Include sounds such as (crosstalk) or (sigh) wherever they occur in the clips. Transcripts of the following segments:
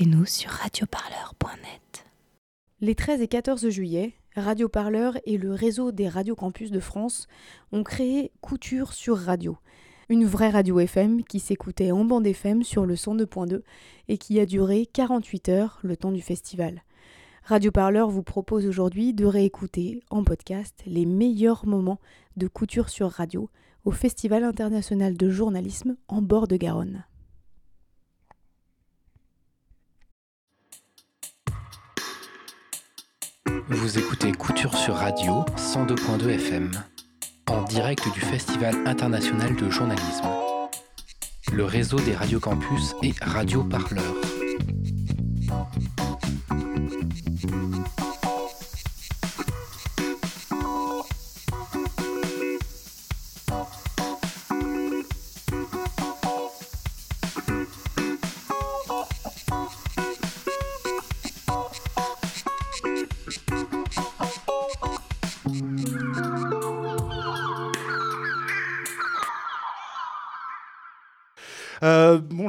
écoutez-nous sur radioparleur.net. Les 13 et 14 juillet, Radio Parleur et le réseau des radiocampus de France ont créé Couture sur Radio, une vraie radio FM qui s'écoutait en bande FM sur le 102.2 et qui a duré 48 heures le temps du festival. Radio Parleur vous propose aujourd'hui de réécouter en podcast les meilleurs moments de Couture sur Radio au Festival international de journalisme en bord de Garonne. Vous écoutez Couture sur Radio 102.2 FM, en direct du Festival international de journalisme. Le réseau des radiocampus et Radio Parleur.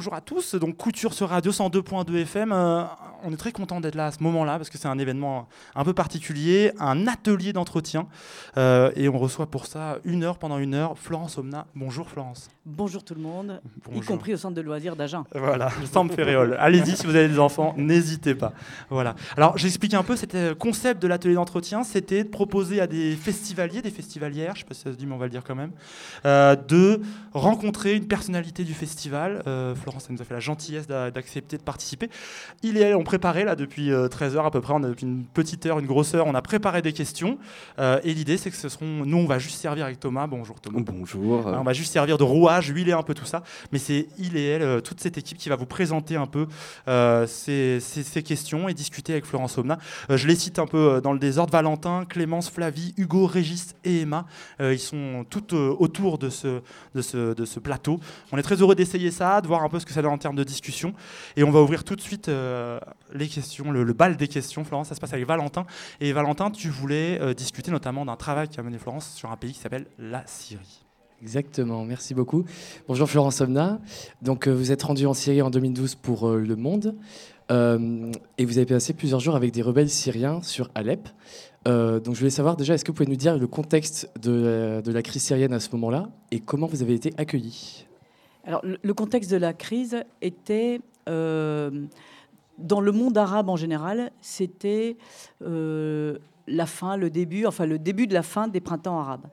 Bonjour à tous, donc Couture sur Radio 102.2 FM. Euh, on est très content d'être là à ce moment-là parce que c'est un événement un peu particulier, un atelier d'entretien. Euh, et on reçoit pour ça une heure pendant une heure Florence Omna. Bonjour Florence. Bonjour tout le monde, y compris au centre de loisirs d'Agen. Voilà, le centre Ferréol. Allez-y si vous avez des enfants, (laughs) n'hésitez pas. Voilà. Alors j'explique un peu, c'était le concept de l'atelier d'entretien, c'était de proposer à des festivaliers, des festivalières, je ne sais pas si ça se dit mais on va le dire quand même, de rencontrer une personnalité du festival euh, Florence nous a fait la gentillesse d'accepter de participer. Il et elle ont préparé là depuis 13 euh, heures à peu près, on a depuis une petite heure, une grosse heure, on a préparé des questions. Euh, et l'idée c'est que ce seront, nous on va juste servir avec Thomas. Bonjour Thomas. Bonjour. on va juste servir de rouage, huiler un peu tout ça. Mais c'est il et elle, toute cette équipe qui va vous présenter un peu ces, ces, questions et discuter avec Florence Omna. je les cite un peu dans le désordre. Valentin, Clémence, Flavie, Hugo, Régis et Emma. ils sont toutes autour de ce, de, ce, de ce plateau. On est très heureux d'essayer ça, de voir un peu ce que ça donne en termes de discussion. Et on va ouvrir tout de suite euh, les questions, le, bal des questions. Florence, ça se passe avec Valentin. Et Valentin, tu voulais euh, discuter notamment d'un travail qu'a mené Florence sur un pays qui s'appelle la Syrie. Exactement, merci beaucoup. Bonjour Florence Somna. Donc euh, vous êtes rendu en Syrie en 2012 pour Le Monde. et vous avez passé plusieurs jours avec des rebelles syriens sur Alep. donc je voulais savoir déjà, est-ce que vous pouvez nous dire le contexte de, de la crise syrienne à ce moment-là et comment vous avez été accueillis? Alors, le contexte de la crise était, euh, dans le monde arabe en général, c'était euh, la fin, le début, enfin le début de la fin des printemps arabes.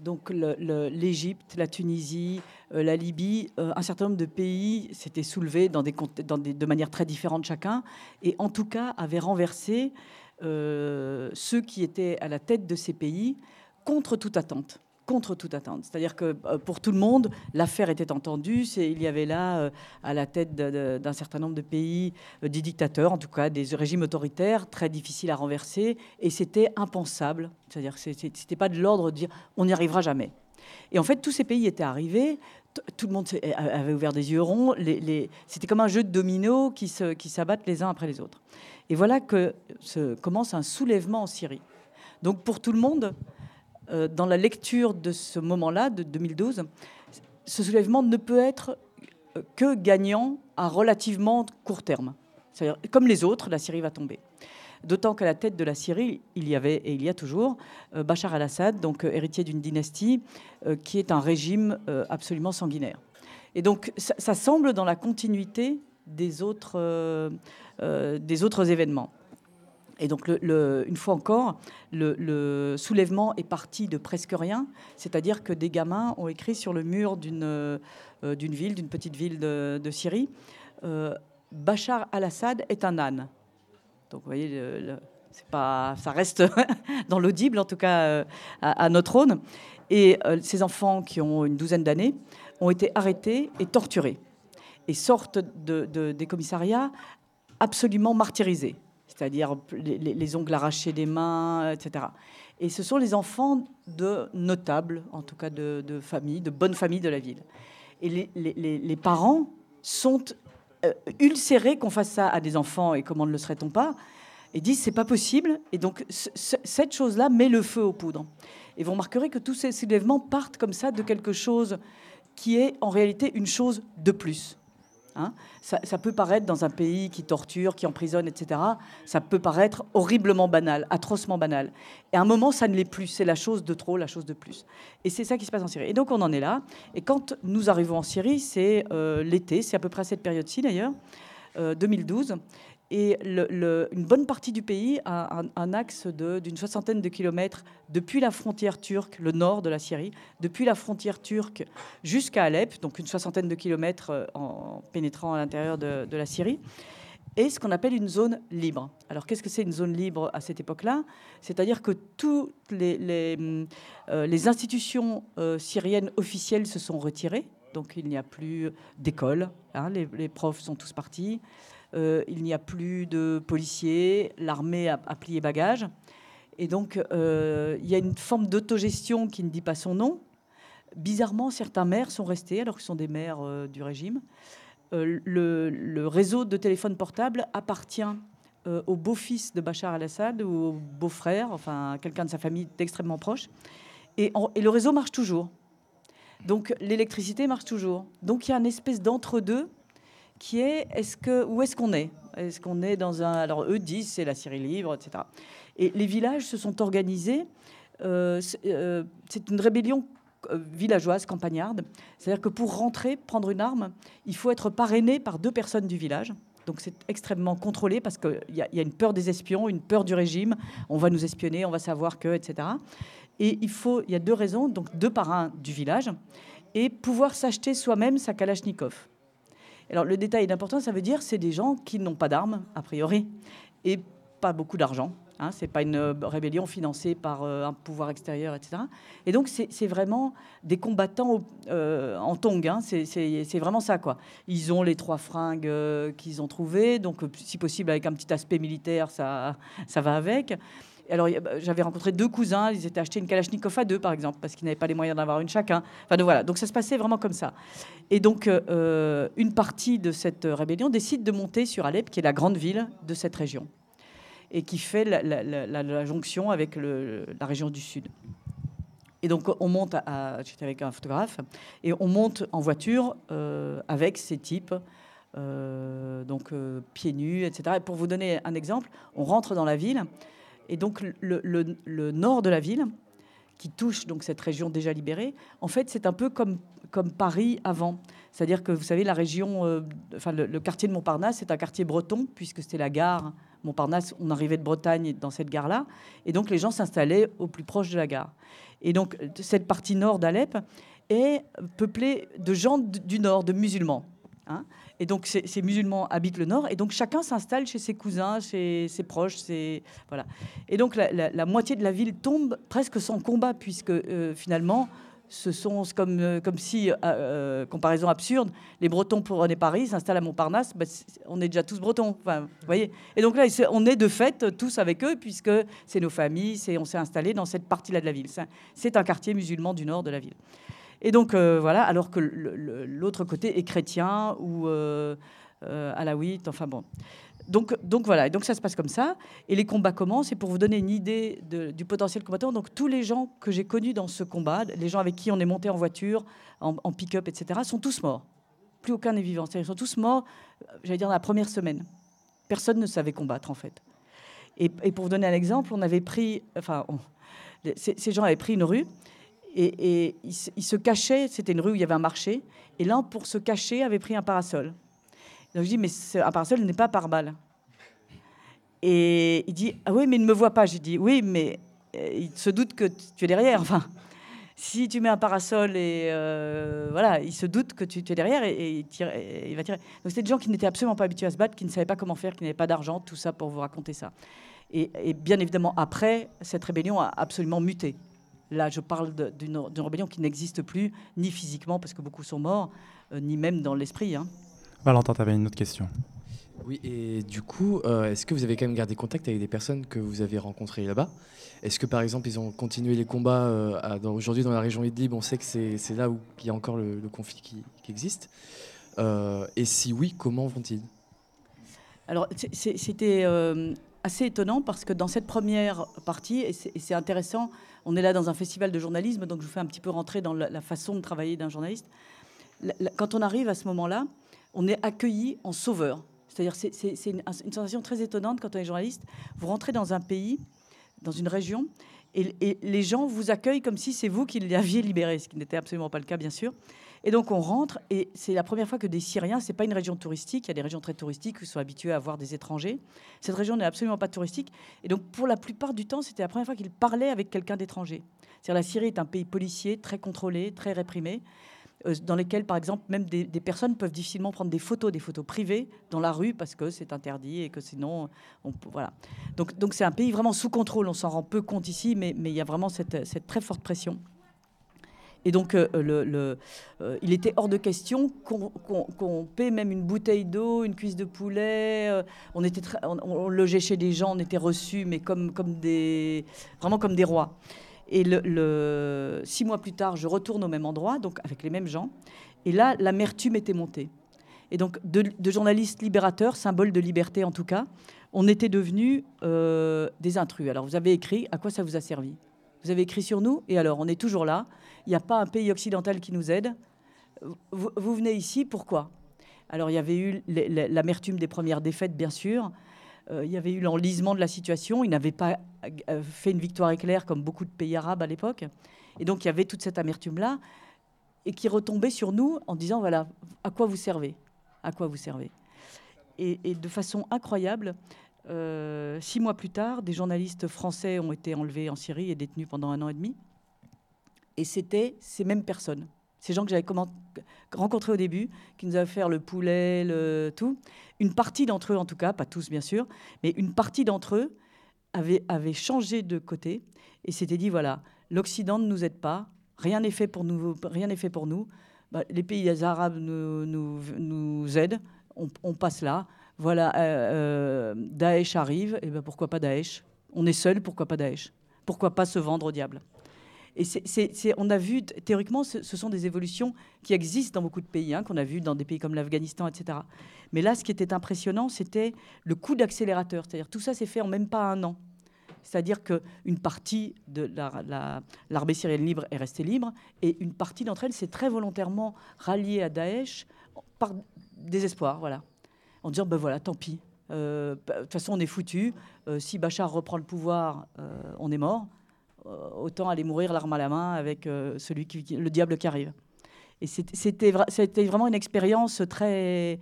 Donc l'Égypte, la Tunisie, euh, la Libye, un certain nombre de pays s'étaient soulevés dans des, dans des, de manière très différente chacun, et en tout cas avaient renversé ceux qui étaient à la tête de ces pays contre toute attente contre toute attente. C'est-à-dire que euh, pour tout le monde, l'affaire était entendue. Il y avait là, euh, à la tête d'un certain nombre de pays, euh, des dictateurs, en tout cas des régimes autoritaires, très difficiles à renverser, et c'était impensable. C'est-à-dire que c'était pas de l'ordre de dire on n'y arrivera jamais. Et en fait, tous ces pays étaient arrivés, tout le monde avait ouvert des yeux ronds. C'était comme un jeu de dominos qui s'abattent les uns après les autres. Et voilà que se commence un soulèvement en Syrie. Donc pour tout le monde, euh, dans la lecture de ce moment-là, de 2012, ce soulèvement ne peut être euh, que gagnant à relativement court terme. C'est-à-dire, comme les autres, la Syrie va tomber. D'autant qu'à la tête de la Syrie, il y avait et il y a toujours euh, Bachar al-Assad, donc héritier d'une dynastie qui est un régime absolument sanguinaire. Et donc, ça, semble dans la continuité des autres, des autres événements. Et donc, une fois encore, le, soulèvement est parti de presque rien, c'est-à-dire que des gamins ont écrit sur le mur d'une euh, ville, d'une petite ville de, Syrie, euh, Bachar al-Assad est un âne. Donc, vous voyez, pas, ça reste (laughs) dans l'audible, en tout cas euh, à, notre aune. Et ces enfants, qui ont une douzaine d'années, ont été arrêtés et torturés et sortent des commissariats absolument martyrisés c'est-à-dire les, ongles arrachés des mains, etc. Et ce sont les enfants de notables, en tout cas de, familles, de bonnes familles de la ville. Et les, parents sont euh, ulcérés qu'on fasse ça à des enfants, et comment ne le serait-on pas Et disent c'est pas possible. Et donc cette chose-là met le feu aux poudres. Et vous remarquerez que tous ces soulèvements partent comme ça de quelque chose qui est en réalité une chose de plus. Hein. ça, peut paraître dans un pays qui torture, qui emprisonne, etc. Ça peut paraître horriblement banal, atrocement banal. Et à un moment, ça ne l'est plus. C'est la chose de trop, la chose de plus. Et c'est ça qui se passe en Syrie. Et donc on en est là. Et quand nous arrivons en Syrie, c'est euh, l'été, c'est à peu près à cette période-ci d'ailleurs, 2012. Et une bonne partie du pays a un, axe d'une soixantaine de kilomètres depuis la frontière turque, le nord de la Syrie, depuis la frontière turque jusqu'à Alep, donc une soixantaine de kilomètres euh, en pénétrant à l'intérieur de, la Syrie, et ce qu'on appelle une zone libre. Alors qu'est-ce que c'est une zone libre à cette époque-là? C'est-à-dire que toutes les, euh, institutions euh, syriennes officielles se sont retirées, donc il n'y a plus d'école, hein, les profs sont tous partis. Euh, il n'y a plus de policiers, l'armée a, plié bagage. Et donc, euh, il y a une forme d'autogestion qui ne dit pas son nom. Bizarrement, certains maires sont restés, alors qu'ils sont des maires euh, du régime. Le, réseau de téléphone portable appartient au beau-fils de Bachar al-Assad ou au beau-frère, enfin quelqu'un de sa famille extrêmement proche. Et, le réseau marche toujours. Donc l'électricité marche toujours. Donc il y a une espèce d'entre-deux qui est, où est-ce qu'on est? Est-ce qu'on est dans un... Alors eux disent c'est la Syrie libre, etc. Et les villages se sont organisés. Euh, euh, c'est une rébellion euh, villageoise, campagnarde. C'est-à-dire que pour rentrer, prendre une arme, il faut être parrainé par deux personnes du village. Donc c'est extrêmement contrôlé parce qu'il y, y, a une peur des espions, une peur du régime. On va nous espionner, on va savoir que, etc. Et il faut, il y a deux raisons, donc deux parrains du village, et pouvoir s'acheter soi-même sa Kalachnikov. Alors le détail d'important, ça veut dire c'est des gens qui n'ont pas d'armes, a priori, et pas beaucoup d'argent. Hein, ce n'est pas une euh, rébellion financée par euh, un pouvoir extérieur, etc. Et donc, c'est vraiment des combattants euh, en tongs. Hein, c'est vraiment ça, quoi. Ils ont les trois fringues qu'ils ont trouvées, donc si possible avec un petit aspect militaire, ça va avec alors, bah, j'avais rencontré deux cousins, ils étaient achetés une Kalachnikov à deux, par exemple, parce qu'ils n'avaient pas les moyens d'avoir une chacun. Enfin, donc, voilà. Donc, ça se passait vraiment comme ça. Et donc, euh, une partie de cette rébellion décide de monter sur Alep, qui est la grande ville de cette région, et qui fait la, jonction avec la région du Sud. Et donc, on monte, j'étais avec un photographe, et on monte en voiture euh, avec ces types. Euh, donc pieds nus, etc. Et pour vous donner un exemple, on rentre dans la ville et donc le, nord de la ville, qui touche donc cette région déjà libérée, en fait, c'est un peu comme, Paris avant. C'est-à-dire que vous savez, la région, euh, enfin le, quartier de Montparnasse, c'est un quartier breton puisque c'était la gare Montparnasse. On arrivait de Bretagne dans cette gare-là, et donc les gens s'installaient au plus proche de la gare. Et donc cette partie nord d'Alep est peuplée de gens du nord, de musulmans. Hein. Et donc, ces, musulmans habitent le nord, et donc chacun s'installe chez ses cousins, chez ses proches, ses, voilà. Et donc, la, moitié de la ville tombe presque sans combat, puisque euh, finalement, ce sont comme, euh, comme si, euh, comparaison absurde, les Bretons prenaient Paris, s'installent à Montparnasse, bah, on est déjà tous Bretons, enfin, voyez. Et donc là, on est de fait tous avec eux, puisque c'est nos familles, on s'est installé dans cette partie-là de la ville. C'est un quartier musulman du nord de la ville. Et donc, euh, voilà, alors que l'autre côté est chrétien ou euh, euh, alaouite, enfin bon. Donc, voilà, et donc ça se passe comme ça. Et les combats commencent. Et pour vous donner une idée du potentiel combattant, donc tous les gens que j'ai connus dans ce combat, les gens avec qui on est monté en voiture, en, pick-up, etc., sont tous morts. Plus aucun n'est vivant. Ils sont tous morts, j'allais dire, la première semaine. Personne ne savait combattre, en fait. Et, pour vous donner un exemple, on avait pris, enfin, ces gens avaient pris une rue et, il, se cachait, c'était une rue où il y avait un marché, et l'un, pour se cacher, avait pris un parasol. Donc je dis, mais un parasol n'est pas par balle. Et il dit, ah oui, mais il ne me voit pas. J'ai dit, oui, mais euh, il se doute que tu es derrière. Enfin, si tu mets un parasol et euh, voilà, il se doute que tu, es derrière et, il, va tirer. Donc c'était des gens qui n'étaient absolument pas habitués à se battre, qui ne savaient pas comment faire, qui n'avaient pas d'argent, tout ça pour vous raconter ça. Et, et, bien évidemment, après, cette rébellion a absolument muté. Là, je parle d'une rébellion qui n'existe plus, ni physiquement, parce que beaucoup sont morts, euh, ni même dans l'esprit. Hein. Valentin, tu avais une autre question. Oui, et du coup, euh, est-ce que vous avez quand même gardé contact avec des personnes que vous avez rencontrées là-bas? Est-ce que par exemple, ils ont continué les combats euh, aujourd'hui dans la région Idlib On sait que c'est là où il y a encore le, conflit qui, existe. et si oui, comment vont-ils? Alors, c'était assez étonnant parce que dans cette première partie, et c'est intéressant, on est là dans un festival de journalisme, donc je vous fais un petit peu rentrer dans la, façon de travailler d'un journaliste. quand on arrive à ce moment-là, on est accueilli en sauveur. C'est-à-dire, c'est une, sensation très étonnante quand on est journaliste. Vous rentrez dans un pays, dans une région, et, et les gens vous accueillent comme si c'est vous qui l'aviez libéré, ce qui n'était absolument pas le cas, bien sûr. Et donc on rentre, et c'est la première fois que des Syriens, c'est pas une région touristique, il y a des régions très touristiques ils sont habitués à voir des étrangers. Cette région n'est absolument pas touristique. Et donc pour la plupart du temps, c'était la première fois qu'ils parlaient avec quelqu'un d'étranger. C'est-à-dire la Syrie est un pays policier, très contrôlé, très réprimé, euh, dans lesquels, par exemple, même des, personnes peuvent difficilement prendre des photos, des photos privées dans la rue parce que c'est interdit et que sinon, on, voilà. Donc, donc c'est un pays vraiment sous contrôle. On s'en rend peu compte ici, mais, mais il y a vraiment cette, cette très forte pression. Et donc, euh, euh, il était hors de question qu'on paie même une bouteille d'eau, une cuisse de poulet. Euh, on, était on, logeait chez des gens, on était reçus, mais comme, vraiment comme des rois. Et six mois plus tard, je retourne au même endroit, donc avec les mêmes gens. Et là, l'amertume était montée. Et donc, de, de journalistes libérateurs, symbole de liberté en tout cas, on était devenus des intrus. Alors, vous avez écrit, à quoi ça vous a servi? Vous avez écrit sur nous, et alors, on est toujours là il n'y a pas un pays occidental qui nous aide. Vous, venez ici, pourquoi? Alors il y avait eu l'amertume des premières défaites, bien sûr. Euh, il y avait eu l'enlisement de la situation. Ils n'avaient pas euh, fait une victoire éclair comme beaucoup de pays arabes à l'époque. Et donc il y avait toute cette amertume-là et qui retombait sur nous en disant, voilà, à quoi vous servez? À quoi vous servez? Et, de façon incroyable, euh, six mois plus tard, des journalistes français ont été enlevés en Syrie et détenus pendant un an et demi. Et c'était ces mêmes personnes, ces gens que j'avais rencontrés au début, qui nous avaient fait le poulet, le tout. Une partie d'entre eux, en tout cas, pas tous bien sûr, mais une partie d'entre eux avait, changé de côté et s'était dit voilà, l'Occident ne nous aide pas, rien n'est fait pour nous, rien n'est fait pour nous. Bah, les pays arabes nous, nous aident, on, passe là. Voilà, euh, euh, Daesh arrive, et ben pourquoi pas Daesh? On est seul, pourquoi pas Daesh? Pourquoi pas se vendre au diable? Et c'est, on a vu, théoriquement, ce, sont des évolutions qui existent dans beaucoup de pays, hein, qu'on a vu dans des pays comme l'Afghanistan, etc. Mais là, ce qui était impressionnant, c'était le coup d'accélérateur. C'est-à-dire tout ça s'est fait en même pas un an. C'est-à-dire qu'une partie de l'armée syrienne libre est restée libre, et une partie d'entre elles s'est très volontairement ralliée à Daesh par désespoir, voilà. En disant, ben voilà, tant pis. Euh, de toute façon, on est foutu. Euh, si Bachar reprend le pouvoir, euh, on est mort. Autant aller mourir l'arme à la main avec celui qui, le diable qui arrive. Et c'était vraiment une expérience très,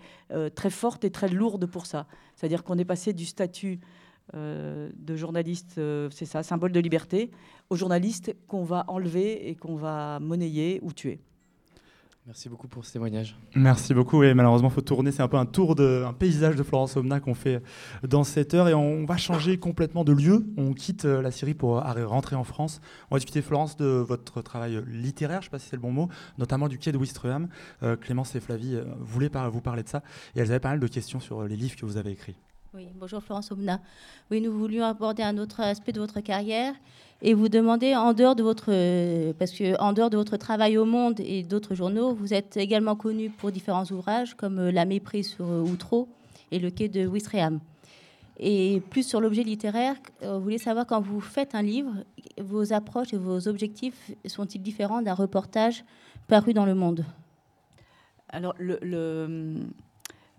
très forte et très lourde pour ça. C'est-à-dire qu'on est passé du statut de journaliste, c'est ça, symbole de liberté, au journaliste qu'on va enlever et qu'on va monnayer ou tuer. Merci beaucoup pour ce témoignage. Merci beaucoup. Et malheureusement, il faut tourner. C'est un peu un tour de, un paysage de Florence Omna qu'on fait dans cette heure. Et on va changer complètement de lieu. On quitte euh, la Syrie pour euh, rentrer en France. On va discuter, Florence, de votre travail littéraire, je ne sais pas si c'est le bon mot, notamment du quai de Wistreham. Euh, Clémence et Flavie voulaient vous parler de ça. Et elles avaient pas mal de questions sur les livres que vous avez écrits. Oui, bonjour Florence Omna. Oui, nous voulions aborder un autre aspect de votre carrière et vous demander en dehors de votre parce que en dehors de votre travail au Monde et d'autres journaux, vous êtes également connu pour différents ouvrages comme La méprise sur Outreau et Le quai de Wistreham. Et plus sur l'objet littéraire, euh, vous voulez savoir quand vous faites un livre, vos approches et vos objectifs sont-ils différents d'un reportage paru dans Le Monde? Alors le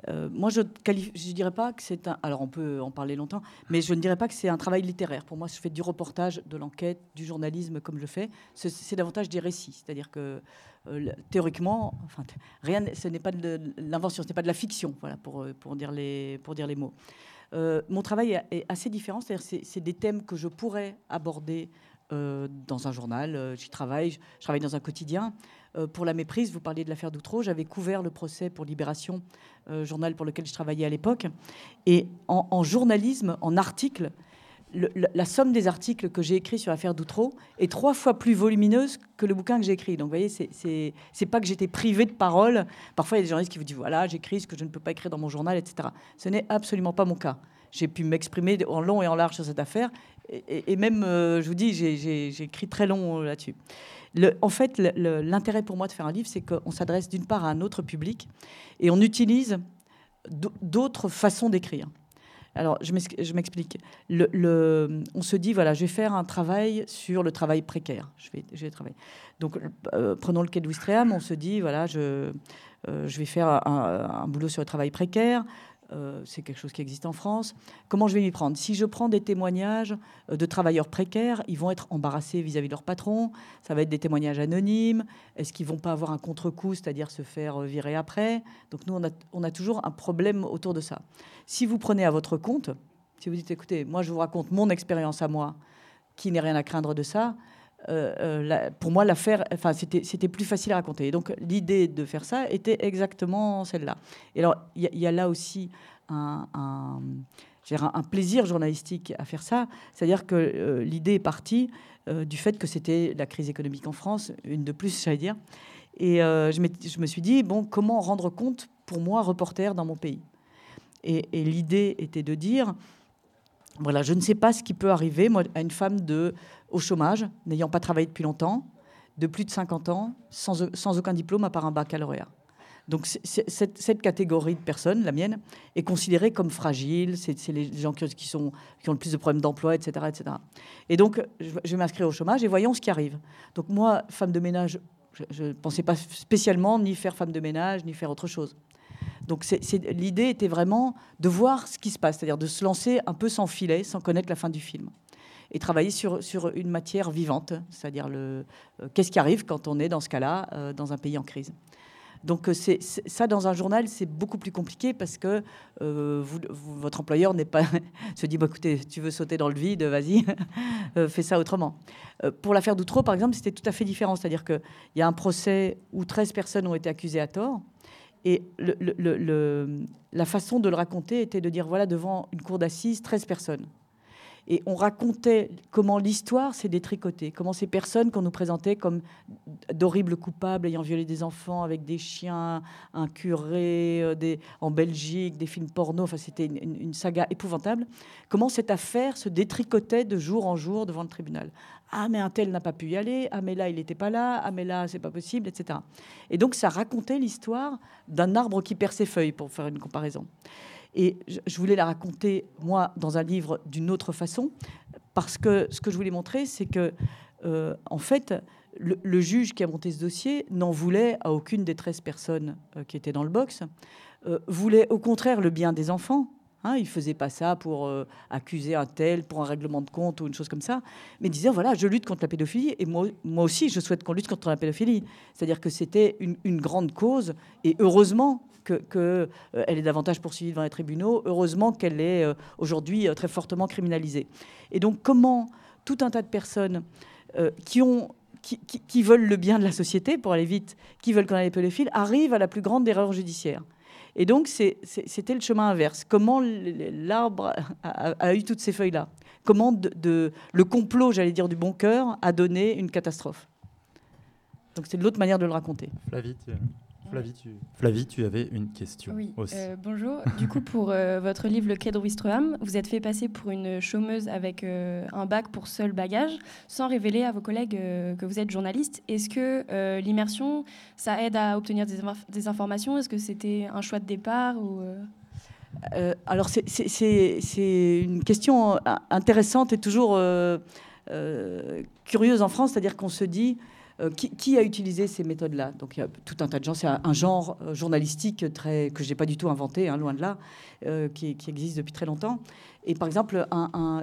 euh, moi, je ne dirais pas que c'est un. Alors, on peut en parler longtemps, mais je ne dirais pas que c'est un travail littéraire. Pour moi, je fais du reportage, de l'enquête, du journalisme, comme je fais. C'est davantage des récits. C'est-à-dire que euh, théoriquement, rien, ce n'est pas de l'invention, ce n'est pas de la fiction, voilà, pour, euh, pour, dire, les, pour dire les mots. mon travail est assez différent. C'est-à-dire, c'est des thèmes que je pourrais aborder dans un journal. J'y travaille. Je travaille dans un quotidien. Euh, pour la méprise, vous parliez de l'affaire d'Outreau, j'avais couvert le procès pour Libération, euh, journal pour lequel je travaillais à l'époque. Et en, journalisme, en article, la, somme des articles que j'ai écrits sur l'affaire d'Outreau est trois fois plus volumineuse que le bouquin que j'ai écrit. Donc, vous voyez, c'est pas que j'étais privé de parole. Parfois, il y a des journalistes qui vous disent voilà, j'écris ce que je ne peux pas écrire dans mon journal, etc. Ce n'est absolument pas mon cas. J'ai pu m'exprimer en long et en large sur cette affaire. Et, même, euh, je vous dis, j'ai écrit très long là-dessus en fait, l'intérêt pour moi de faire un livre, c'est qu'on s'adresse d'une part à un autre public et on utilise d'autres façons d'écrire. Alors, je m'explique. on se dit, voilà, je vais faire un travail sur le travail précaire. Je vais, travailler. Donc, euh, prenons le quai de Wistreham, on se dit, voilà, je, je vais faire un, boulot sur le travail précaire. Euh, c'est quelque chose qui existe en France. Comment je vais m'y prendre? Si je prends des témoignages euh, de travailleurs précaires, ils vont être embarrassés vis-à-vis de leur patron. Ça va être des témoignages anonymes. Est-ce qu'ils vont pas avoir un contre-coup, c'est-à-dire se faire euh, virer après? Donc nous, on a, on a toujours un problème autour de ça. Si vous prenez à votre compte, si vous dites, écoutez, moi je vous raconte mon expérience à moi, qui n'est rien à craindre de ça, pour moi, l'affaire, enfin, c'était plus facile à raconter. Et donc, l'idée de faire ça était exactement celle-là. Et alors, il y, a là aussi un, plaisir journalistique à faire ça. C'est-à-dire que euh, l'idée est partie euh, du fait que c'était la crise économique en France, une de plus, j'allais dire. Et euh, je, me suis dit, bon, comment rendre compte pour moi, reporter dans mon pays? Et, l'idée était de dire, voilà, je ne sais pas ce qui peut arriver à une femme de, au chômage, n'ayant pas travaillé depuis longtemps, de plus de 50 ans, sans, aucun diplôme à part un baccalauréat. Donc cette, catégorie de personnes, la mienne, est considérée comme fragile. C'est les gens qui, sont, qui ont le plus de problèmes d'emploi, etc., etc. Et donc, je, vais m'inscrire au chômage et voyons ce qui arrive. Donc moi, femme de ménage, je ne pensais pas spécialement ni faire femme de ménage, ni faire autre chose. Donc l'idée était vraiment de voir ce qui se passe, c'est-à-dire de se lancer un peu sans filet, sans connaître la fin du film. Et travailler sur, sur une matière vivante, c'est-à-dire le euh, qu'est-ce qui arrive quand on est dans ce cas-là, euh, dans un pays en crise. Donc euh, c'est, ça, dans un journal, c'est beaucoup plus compliqué parce que votre employeur n'est pas (laughs) se dit, bah, écoutez, tu veux sauter dans le vide, vas-y, (laughs) fais ça autrement. pour l'affaire d'Outreau, par exemple, c'était tout à fait différent. C'est-à-dire qu'il y a un procès où 13 personnes ont été accusées à tort. Et la façon de le raconter était de dire, voilà, devant une cour d'assises, 13 personnes. Et on racontait comment l'histoire s'est détricotée, comment ces personnes qu'on nous présentait comme d'horribles coupables ayant violé des enfants avec des chiens, un curé euh, en Belgique, des films porno, enfin c'était une, saga épouvantable, comment cette affaire se détricotait de jour en jour devant le tribunal. Ah mais un tel n'a pas pu y aller, ah mais là il n'était pas là, ah mais là c'est pas possible, etc. Et donc ça racontait l'histoire d'un arbre qui perd ses feuilles, pour faire une comparaison. Et je voulais la raconter, moi, dans un livre d'une autre façon, parce que ce que je voulais montrer, c'est que, euh, en fait, le, juge qui a monté ce dossier n'en voulait à aucune des 13 personnes euh, qui étaient dans le box, euh, voulait au contraire le bien des enfants. Hein, il faisait pas ça pour accuser un tel, pour un règlement de compte ou une chose comme ça, mais disait voilà, je lutte contre la pédophilie et moi, aussi, je souhaite qu'on lutte contre la pédophilie. C'est-à-dire que c'était une, grande cause et heureusement qu'elle que, euh, est davantage poursuivie devant les tribunaux. Heureusement qu'elle est euh, aujourd'hui euh, très fortement criminalisée. Et donc, comment tout un tas de personnes qui ont qui, veulent le bien de la société, pour aller vite, qui veulent qu'on ait les pédophiles, arrivent à la plus grande erreur judiciaire. Et donc, c'était le chemin inverse. Comment l'arbre a, eu toutes ces feuilles-là? Comment de, le complot, j'allais dire, du bon cœur a donné une catastrophe? Donc, c'est l'autre manière de le raconter. Flavie, tu... avais une question oui, aussi. Euh, bonjour. du coup, pour euh, votre livre Le Quai de Wistreham, vous êtes fait passer pour une chômeuse avec euh, un bac pour seul bagage, sans révéler à vos collègues que vous êtes journaliste. Est-ce que l'immersion, ça aide à obtenir des, informations? Est-ce que c'était un choix de départ ou, Alors, c'est une question intéressante et toujours curieuse en France, c'est-à-dire qu'on se dit euh, qui, a utilisé ces méthodes-là? Donc il y a tout un tas de gens. C'est un, genre euh, journalistique très, que je n'ai pas du tout inventé, hein, loin de là, euh, qui, existe depuis très longtemps. Et par exemple,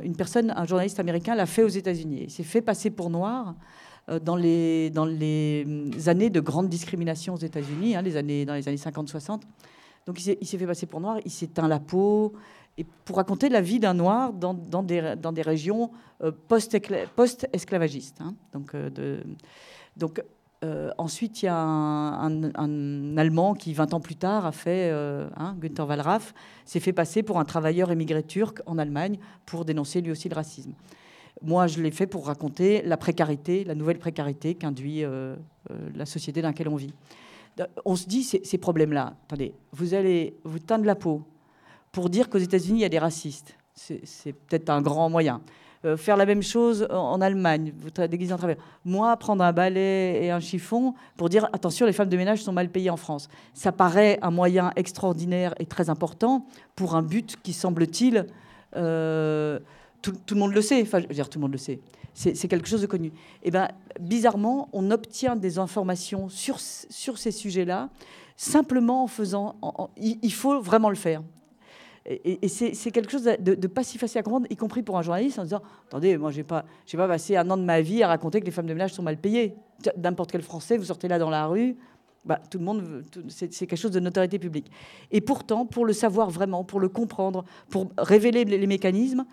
une personne, un journaliste américain, l'a fait aux États-Unis. Il s'est fait passer pour noir dans les, les années de grande discrimination aux États-Unis, hein, dans les années 50-60. Donc il s'est fait passer pour noir, il s'est teint la peau, et pour raconter la vie d'un noir dans, des, régions post-esclavagistes. Hein. Donc euh, ensuite, il y a un, Allemand qui, 20 ans plus tard, a fait, euh, hein, Günther Wallraff, s'est fait passer pour un travailleur émigré turc en Allemagne pour dénoncer lui aussi le racisme. Moi, je l'ai fait pour raconter la précarité, la nouvelle précarité qu'induit euh, la société dans laquelle on vit. On se dit ces, problèmes-là. Attendez, vous allez vous teindre la peau pour dire qu'aux États-Unis, il y a des racistes. C'est peut-être un grand moyen. Euh, faire la même chose en, Allemagne, vous déguisez en travers. Moi, prendre un balai et un chiffon pour dire attention, les femmes de ménage sont mal payées en France. Ça paraît un moyen extraordinaire et très important pour un but qui semble-t-il. Euh, tout, le monde le sait, enfin, je veux dire, tout le monde le sait. C'est quelque chose de connu. Et eh ben, bizarrement, on obtient des informations sur, sur ces sujets-là simplement en faisant. il, faut vraiment le faire. Et, c'est quelque chose de, pas si facile à comprendre, y compris pour un journaliste, en disant Attendez, moi, je n'ai pas, pas passé un an de ma vie à raconter que les femmes de ménage sont mal payées. N'importe quel Français, vous sortez là dans la rue, bah, tout le monde, c'est quelque chose de notoriété publique. Et pourtant, pour le savoir vraiment, pour le comprendre, pour révéler les, mécanismes,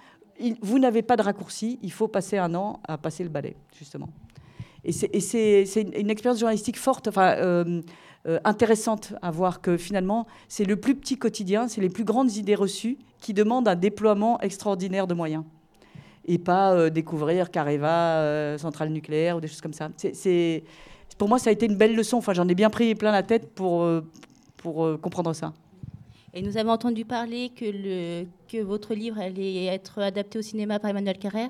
vous n'avez pas de raccourci. Il faut passer un an à passer le balai, justement. Et c'est une expérience journalistique forte. Enfin, euh, euh, intéressante à voir que finalement, c'est le plus petit quotidien, c'est les plus grandes idées reçues qui demandent un déploiement extraordinaire de moyens. Et pas euh, découvrir Careva, centrale nucléaire ou des choses comme ça. Pour moi, ça a été une belle leçon. Enfin, j'en ai bien pris plein la tête pour, comprendre ça. Et nous avons entendu parler que, que votre livre allait être adapté au cinéma par Emmanuel Carrère.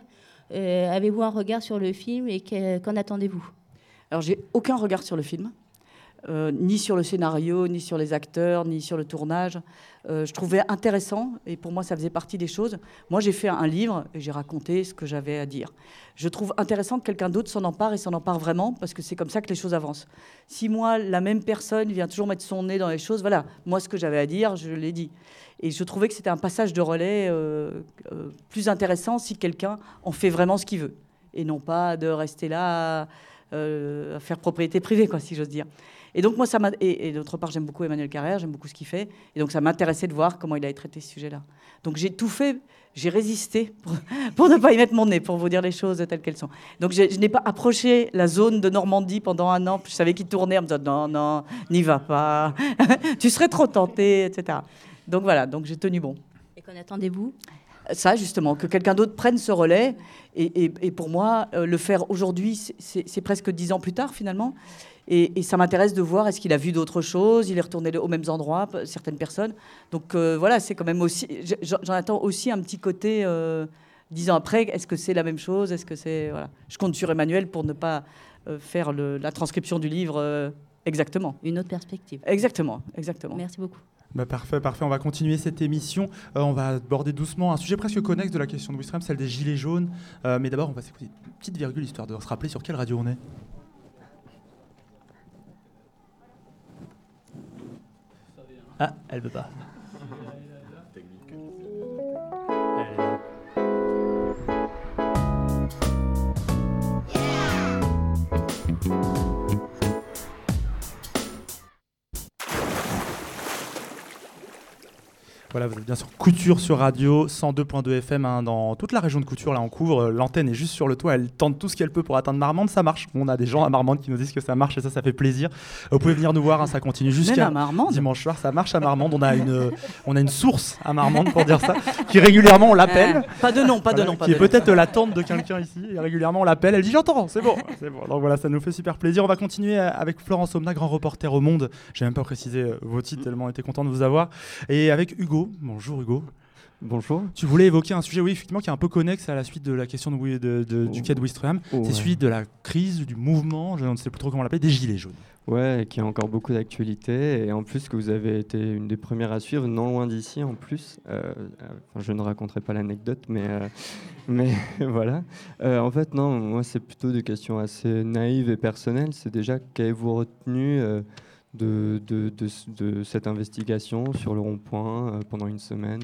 Avez-vous un regard sur le film et qu'en attendez-vous? Alors, j'ai aucun regard sur le film. Euh, ni sur le scénario, ni sur les acteurs, ni sur le tournage. Euh, je trouvais intéressant, et pour moi, ça faisait partie des choses. Moi, j'ai fait un livre et j'ai raconté ce que j'avais à dire. Je trouve intéressant que quelqu'un d'autre s'en empare et s'en empare vraiment, parce que c'est comme ça que les choses avancent. Si moi, la même personne vient toujours mettre son nez dans les choses, voilà, moi, ce que j'avais à dire, je l'ai dit. Et je trouvais que c'était un passage de relais euh, plus intéressant si quelqu'un en fait vraiment ce qu'il veut, et non pas de rester là à, faire propriété privée, quoi, si j'ose dire. Et donc, moi, ça m'a. Et, d'autre part, j'aime beaucoup Emmanuel Carrère, j'aime beaucoup ce qu'il fait. Et donc, ça m'intéressait de voir comment il a traité ce sujet-là. Donc, j'ai tout fait, j'ai résisté (laughs) pour, ne pas y mettre mon nez, pour vous dire les choses telles qu'elles sont. Donc, je, n'ai pas approché la zone de Normandie pendant un an. Je savais qu'il tournait en me disant non, non, n'y va pas, (laughs) tu serais trop tenté, etc. Donc, voilà, donc j'ai tenu bon. Et qu'en attendez-vous? Ça, justement, que quelqu'un d'autre prenne ce relais. Et, et pour moi, euh, le faire aujourd'hui, c'est presque dix ans plus tard, finalement. Et, ça m'intéresse de voir est-ce qu'il a vu d'autres choses, il est retourné aux mêmes endroits, certaines personnes. Donc euh, voilà, c'est quand même aussi. J'en attends aussi un petit côté. Euh, dix ans après, est-ce que c'est la même chose Est-ce que c'est voilà Je compte sur Emmanuel pour ne pas euh, faire la transcription du livre exactement. Une autre perspective. Exactement, exactement. Merci beaucoup. Bah parfait, parfait. On va continuer cette émission. on va aborder doucement un sujet presque connexe de la question de Wistram, celle des gilets jaunes. mais d'abord, on va s'écouter une petite virgule histoire de se rappeler sur quelle radio on est. Ah, elle veut pas. Voilà, vous êtes bien sûr Couture sur Radio, 102.2 FM hein, dans toute la région de Couture. Là, on couvre. L'antenne est juste sur le toit. Elle tente tout ce qu'elle peut pour atteindre Marmande. Ça marche. On a des gens à Marmande qui nous disent que ça marche et ça, ça fait plaisir. Vous pouvez venir nous voir. Hein, ça continue jusqu'à dimanche soir. Ça marche à Marmande. On a une, on a une source à Marmande pour dire ça, qui régulièrement on l'appelle. Pas de nom, pas de nom. qui est peut-être la tante de quelqu'un ici. Et régulièrement on l'appelle. Elle dit j'entends. C'est bon, c'est bon. Donc voilà, ça nous fait super plaisir. On va continuer avec Florence Omna, grand reporter au Monde. J'ai même pas précisé euh, vos titres tellement on était content de vous avoir. Et avec Hugo. Bonjour Hugo. Bonjour. Tu voulais évoquer un sujet, oui, effectivement, qui est un peu connexe à la suite de la question de, du quai de Wistreham. C'est celui de la crise, du mouvement, je ne sais plus trop comment l'appeler, des Gilets jaunes. Ouais, qui a encore beaucoup d'actualité. Et en plus, que vous avez été une des premières à suivre, non loin d'ici en plus. Euh, je ne raconterai pas l'anecdote, mais, euh, (laughs) mais (laughs) voilà. Euh, en fait, non, moi, c'est plutôt des questions assez naïves et personnelles. C'est déjà, qu'avez-vous retenu de, de, de, cette investigation sur le rond-point pendant une semaine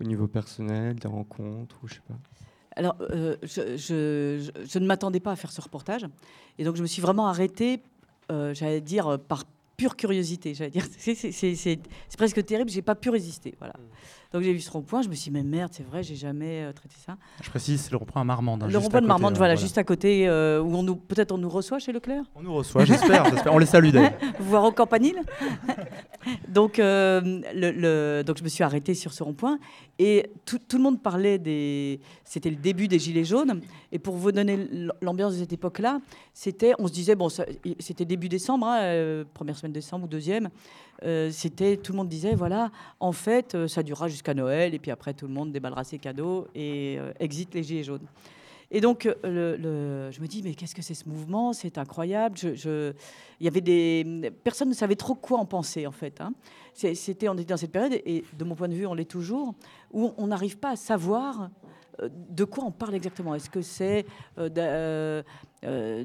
au niveau personnel, des rencontres ou je sais pas alors, euh, je, je, je, ne m'attendais pas à faire ce reportage. Et donc, je me suis vraiment arrêtée, euh, j'allais dire, par pure curiosité. J'allais dire, (laughs) c'est presque terrible, j'ai pas pu résister. Voilà. Donc j'ai vu ce rond-point, je me suis dit, mais merde, c'est vrai, j'ai jamais euh, traité ça. Je précise, c'est le rond-point à Marmande. Hein, le rond-point de Marmande, voilà, juste à côté, euh, où on nous, peut-être on nous reçoit chez Leclerc? On nous reçoit, j'espère, On les salue d'ailleurs. Voir au campanile? (laughs) donc, euh, donc je me suis arrêtée sur ce rond-point et tout, le monde parlait des. C'était le début des Gilets jaunes. Et pour vous donner l'ambiance de cette époque-là, c'était, on se disait, bon, c'était début décembre, hein, première semaine décembre ou deuxième. Euh, c'était tout le monde disait voilà, en fait, euh, ça durera jusqu'à Noël, et puis après tout le monde déballera ses cadeaux et euh, exit les gilets jaunes. Et donc, le, je me dis, mais qu'est-ce que c'est ce mouvement? C'est incroyable. Y avait des personne ne savait trop quoi en penser en fait. Hein. C'était, on était dans cette période, et de mon point de vue, on l'est toujours, où on n'arrive pas à savoir euh, de quoi on parle exactement? Est-ce que c'est euh, euh,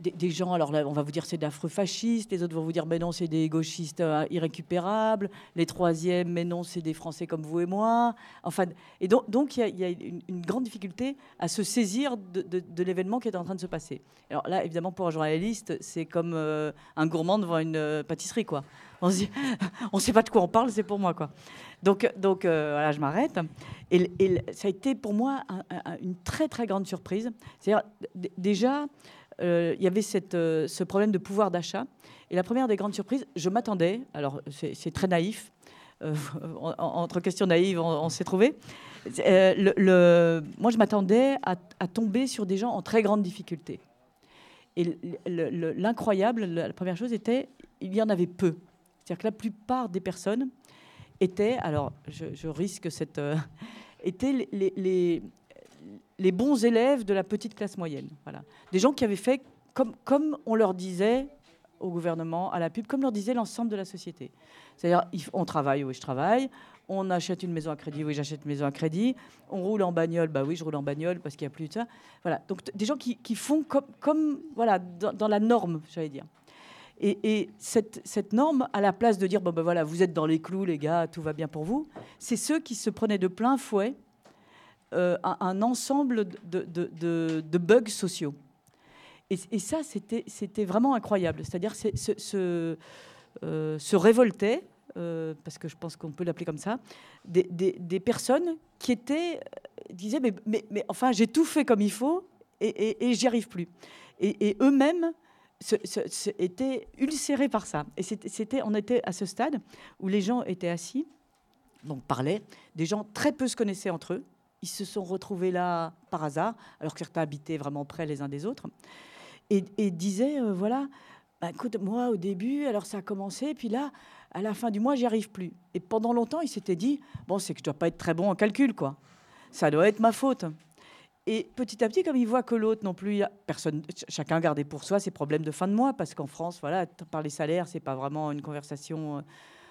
des gens, alors là, on va vous dire c'est d'affreux fascistes, les autres vont vous dire mais non, c'est des gauchistes irrécupérables, les troisièmes, mais non, c'est des Français comme vous et moi. Enfin, et donc il y a, une, grande difficulté à se saisir de, l'événement qui est en train de se passer. Alors là, évidemment, pour un journaliste, c'est comme un gourmand devant une pâtisserie, quoi. On ne (laughs) sait pas de quoi on parle, c'est pour moi, quoi. Donc, donc euh, voilà, je m'arrête. Et, ça a été pour moi une très très grande surprise. C'est-à-dire déjà, euh, il y avait euh, ce problème de pouvoir d'achat. Et la première des grandes surprises, je m'attendais, alors c'est très naïf, (laughs) entre questions naïves, on, s'est trouvé. Moi, je m'attendais à, à, tomber sur des gens en très grande difficulté. Et l'incroyable, la première chose était, il y en avait peu. C'est-à-dire que la plupart des personnes étaient, alors je, risque cette, euh, étaient les, les, bons élèves de la petite classe moyenne. Voilà. Des gens qui avaient fait comme, comme on leur disait au gouvernement, à la pub, comme leur disait l'ensemble de la société. C'est-à-dire, on travaille, oui, je travaille. On achète une maison à crédit, oui, j'achète une maison à crédit. On roule en bagnole, bah oui, je roule en bagnole parce qu'il n'y a plus de ça. Voilà. Donc, des gens qui, qui font comme, comme voilà, dans la norme, j'allais dire. Et, cette, norme, à la place de dire bon ben voilà, vous êtes dans les clous, les gars, tout va bien pour vous, c'est ceux qui se prenaient de plein fouet euh, un, ensemble de, bugs sociaux. Et, ça, c'était vraiment incroyable. C'est-à-dire se, se, euh, se révoltaient, euh, parce que je pense qu'on peut l'appeler comme ça, des, personnes qui étaient disaient mais, mais, enfin j'ai tout fait comme il faut et, et j'y arrive plus. Et, eux-mêmes était ulcéré par ça. Et c'était, on était à ce stade où les gens étaient assis, donc parlaient, des gens très peu se connaissaient entre eux. Ils se sont retrouvés là par hasard, alors que certains habitaient vraiment près les uns des autres, et, disaient euh, voilà, bah, écoute, moi au début, alors ça a commencé, puis là, à la fin du mois, j'y arrive plus. Et pendant longtemps, ils s'étaient dit bon, c'est que je dois pas être très bon en calcul, quoi. Ça doit être ma faute. Et petit à petit, comme il voit que l'autre non plus, personne, chacun gardait pour soi ses problèmes de fin de mois, parce qu'en France, voilà, par les salaires, c'est pas vraiment une conversation euh,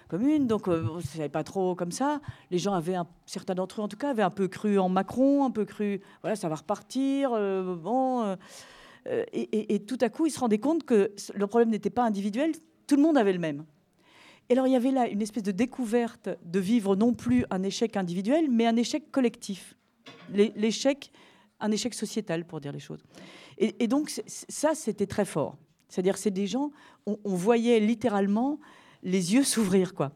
commune, donc euh, on savait pas trop comme ça. Les gens avaient, certains d'entre eux en tout cas, avaient un peu cru en Macron, un peu cru, voilà, ça va repartir, euh, bon. Et, et, tout à coup, ils se rendaient compte que le problème n'était pas individuel, tout le monde avait le même. Et alors, il y avait là une espèce de découverte de vivre non plus un échec individuel, mais un échec collectif. L'échec un échec sociétal, pour dire les choses. Et, donc, ça, c'était très fort. C'est-à-dire, c'est des gens, on, voyait littéralement les yeux (laughs) s'ouvrir, quoi.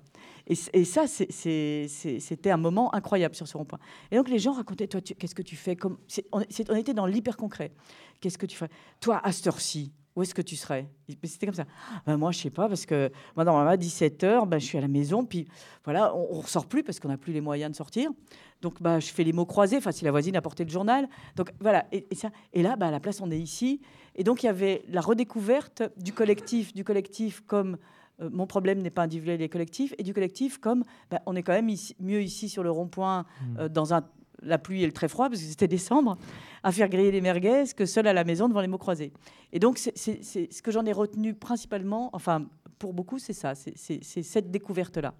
Et, ça, c'était un moment incroyable sur ce rond-point. Et donc, les gens racontaient, toi, qu'est-ce que tu fais comme, on, on, était dans l'hyper concret. Qu'est-ce que tu fais? Toi, à cette heure-ci, où est-ce que tu serais? C'était comme ça. Ben moi, je sais pas, parce que maintenant, à 17h, ben, je suis à la maison, puis voilà, on ne ressort plus parce qu'on n'a plus les moyens de sortir. Donc, bah, je fais les mots croisés, enfin, si la voisine a porté le journal. Donc, voilà. Et, ça, et là, bah, à la place, on est ici. Et donc, il y avait la redécouverte du collectif, du collectif comme euh, mon problème n'est pas individuel et collectif, et du collectif comme bah, on est quand même mieux ici sur le rond-point, mmh. euh, dans un la pluie et le très froid, parce que c'était décembre, à faire griller les merguez que seul à la maison devant les mots croisés. Et donc, c'est ce que j'en ai retenu principalement, enfin, pour beaucoup, c'est ça, c'est cette découverte-là.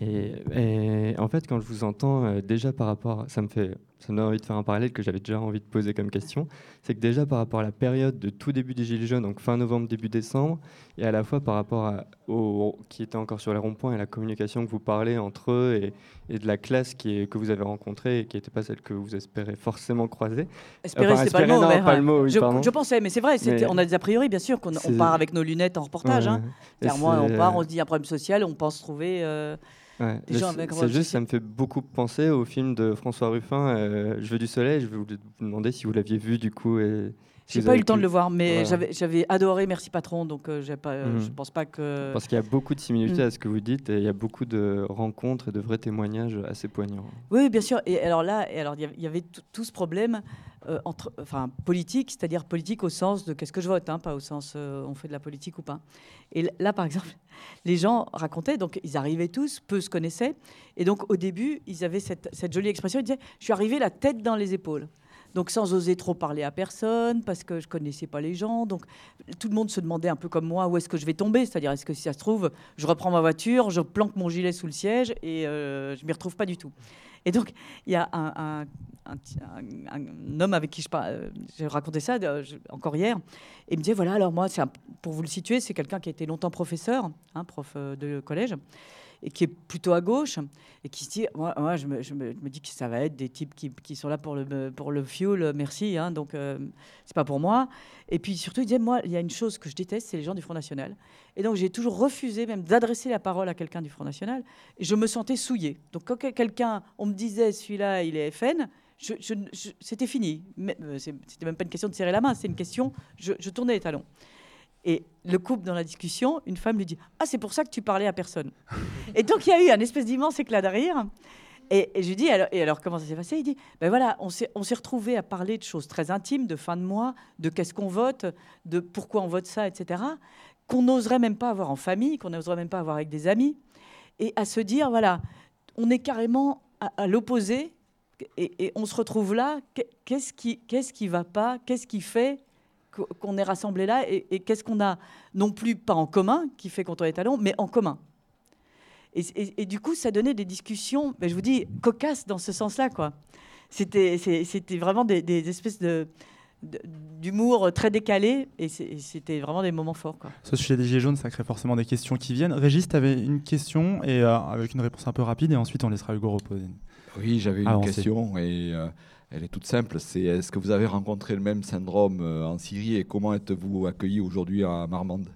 Et, en fait, quand je vous entends, euh, déjà par rapport, ça me fait, ça me donne envie de faire un parallèle que j'avais déjà envie de poser comme question, c'est que déjà par rapport à la période de tout début des Gilets jaunes, donc fin novembre, début décembre, et à la fois par rapport à, au, qui était encore sur les ronds-points et la communication que vous parlez entre eux et, et de la classe qui est, que vous avez rencontrée et qui n'était pas celle que vous espérez forcément croiser. Espérer, c'est pas, le mot. je, pensais, mais c'est vrai, on a des a priori, bien sûr, qu'on on part avec nos lunettes en reportage. Hein. Clairement, on part, on se dit un problème social, on pense trouver. Euh, c'est juste, ça me fait beaucoup penser au film de François Ruffin, euh, Je veux du soleil. Je vais vous demander si vous l'aviez vu du coup. Et j'ai pas eu le temps de le voir, mais j'avais adoré Merci Patron, donc euh, pas, euh, je pense pas que. Parce qu'il y a beaucoup de similitudes mhm. à ce que vous dites, et il y a beaucoup de rencontres et de vrais témoignages assez poignants. Oui, bien sûr. Et alors là, il alors, y, avait tout ce problème euh, entre, enfin, politique, c'est-à-dire politique au sens de qu'est-ce que je vote, hein, pas au sens on fait de la politique ou pas. Et là, par exemple, (laughs) les gens racontaient, donc ils arrivaient tous, peu se connaissaient, et donc au début, ils avaient cette, cette jolie expression, ils disaient, je suis arrivé la tête dans les épaules. Donc sans oser trop parler à personne, parce que je connaissais pas les gens. Donc tout le monde se demandait un peu comme moi où est-ce que je vais tomber? C'est-à-dire, est-ce que si ça se trouve, je reprends ma voiture, je planque mon gilet sous le siège et euh, je m'y retrouve pas du tout. Et donc, il y a un, homme avec qui je parle, j'ai raconté ça encore hier, et il me disait, voilà, alors moi, pour vous le situer, c'est quelqu'un qui a été longtemps professeur, hein, prof euh, de collège, et qui est plutôt à gauche et qui se dit moi, je, me, je, dis que ça va être des types qui, sont là pour le, pour fuel, merci, hein, donc euh, c'est pas pour moi. Et puis surtout, il disait moi, il y a une chose que je déteste, c'est les gens du Front National. Et donc j'ai toujours refusé même d'adresser la parole à quelqu'un du Front National. Et je me sentais souillée. Donc quand quelqu'un, on me disait celui-là, il est FN. Je, c'était fini. Euh, c'était même pas une question de serrer la main, c'est une question, je, je tournais les talons. Et le couple dans la discussion, une femme lui dit Ah, c'est pour ça que tu parlais à personne. (laughs) et donc il y a eu un espèce d'immense éclat de. Et, je lui dis Et alors, comment ça s'est passé? Il dit Ben voilà, on s'est, retrouvés à parler de choses très intimes, de fin de mois, de qu'est-ce qu'on vote, de pourquoi on vote ça, etc., qu'on n'oserait même pas avoir en famille, qu'on n'oserait même pas avoir avec des amis. Et à se dire Voilà, on est carrément à, l'opposé. Et, et, on se retrouve là, qu'est-ce qui, qu'est-ce qui va pas, qu'est-ce qui fait qu'on est rassemblés là et, qu'est-ce qu'on a non plus pas en commun qui fait qu'on est talons, mais en commun. Et, du coup, ça donnait des discussions, ben, je vous dis, cocasses dans ce sens-là, quoi. C'était, c'était vraiment des, espèces de, d'humour très décalé et c'était vraiment des moments forts. Quoi. Ce sujet des Gilets jaunes, ça crée forcément des questions qui viennent. Régis, tu avais une question et euh, avec une réponse un peu rapide et ensuite on laissera Hugo reposer. Oui, j'avais une question et euh, elle est toute simple. C'est est-ce que vous avez rencontré le même syndrome euh, en Syrie et comment êtes-vous accueilli aujourd'hui à Marmande?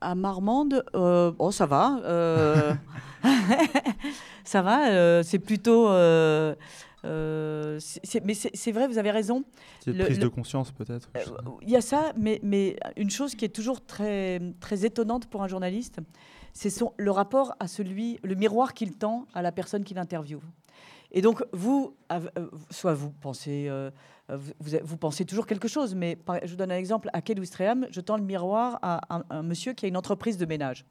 À Marmande, euh, oh, ça va. Euh, (laughs) ça va. c'est plutôt. mais c'est vrai, vous avez raison. C'est une prise de conscience peut-être. Il y a ça, mais, mais une chose qui est toujours très, très étonnante pour un journaliste, c'est le rapport à celui, le miroir qu'il tend à la personne qu'il interviewe. Et donc, vous, euh, soit vous pensez, euh, vous, pensez toujours quelque chose, mais je vous donne un exemple. À Quai je tends le miroir à un, monsieur qui a une entreprise de ménage.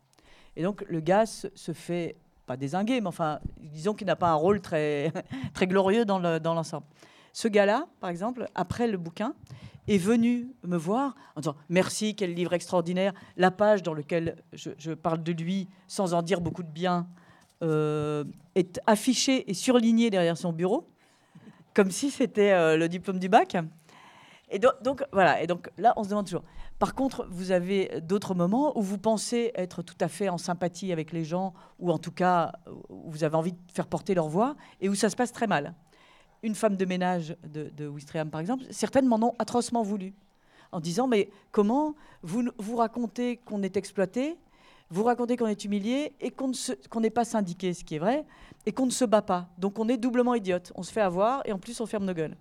Et donc, le gars se, fait, pas désinguer, mais enfin, disons qu'il n'a pas un rôle très, (laughs) très glorieux dans l'ensemble. Ce gars-là, par exemple, après le bouquin, est venu me voir en disant Merci, quel livre extraordinaire. La page dans laquelle je, parle de lui sans en dire beaucoup de bien euh, est affiché et surligné derrière son bureau, comme si c'était euh, le diplôme du bac. Et donc, voilà, et donc là, on se demande toujours. Par contre, vous avez d'autres moments où vous pensez être tout à fait en sympathie avec les gens, ou en tout cas, où vous avez envie de faire porter leur voix, et où ça se passe très mal. Une femme de ménage de, de Wistreham, par exemple, certaines m'en ont atrocement voulu, en disant, mais comment vous, vous racontez qu'on est exploité, vous racontez qu'on est humilié et qu'on n'est pas syndiqué, ce qui est vrai, et qu'on ne se bat pas. Donc on est doublement idiote. On se fait avoir et en plus on ferme nos gueules.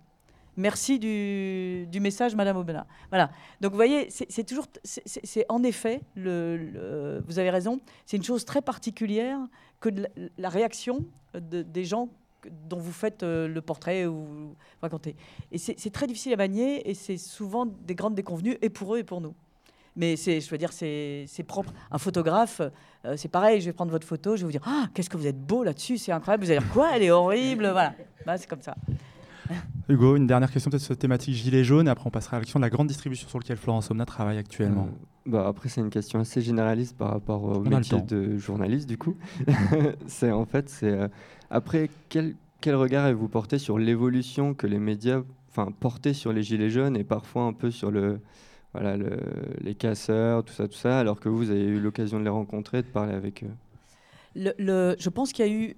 Merci du, message, Madame Aubenas. Voilà. Donc vous voyez, c'est toujours, c'est en effet, le, vous avez raison, c'est une chose très particulière que la, réaction des gens dont vous faites euh, le portrait ou racontez. Et c'est très difficile à manier et c'est souvent des grandes déconvenues, et pour eux et pour nous. Mais c'est, je veux dire, c'est, propre. Un photographe, euh, c'est pareil. Je vais prendre votre photo, je vais vous dire, ah, qu'est-ce que vous êtes beau là-dessus, c'est incroyable. Vous allez dire quoi Elle est horrible, voilà. Bah, c'est comme ça. (laughs) Hugo, une dernière question peut-être sur cette thématique gilet jaune, et après on passera à la question de la grande distribution sur laquelle Florence Omna travaille actuellement. Euh, bah après, c'est une question assez généraliste par rapport au métier de journaliste, du coup. (laughs) c'est en fait, c'est euh, après quel, quel regard avez-vous porté sur l'évolution que les médias, enfin, portaient sur les gilets jaunes et parfois un peu sur le voilà, les casseurs, tout ça, tout ça, alors que vous avez eu l'occasion de les rencontrer, de parler avec eux Je pense qu'il y a eu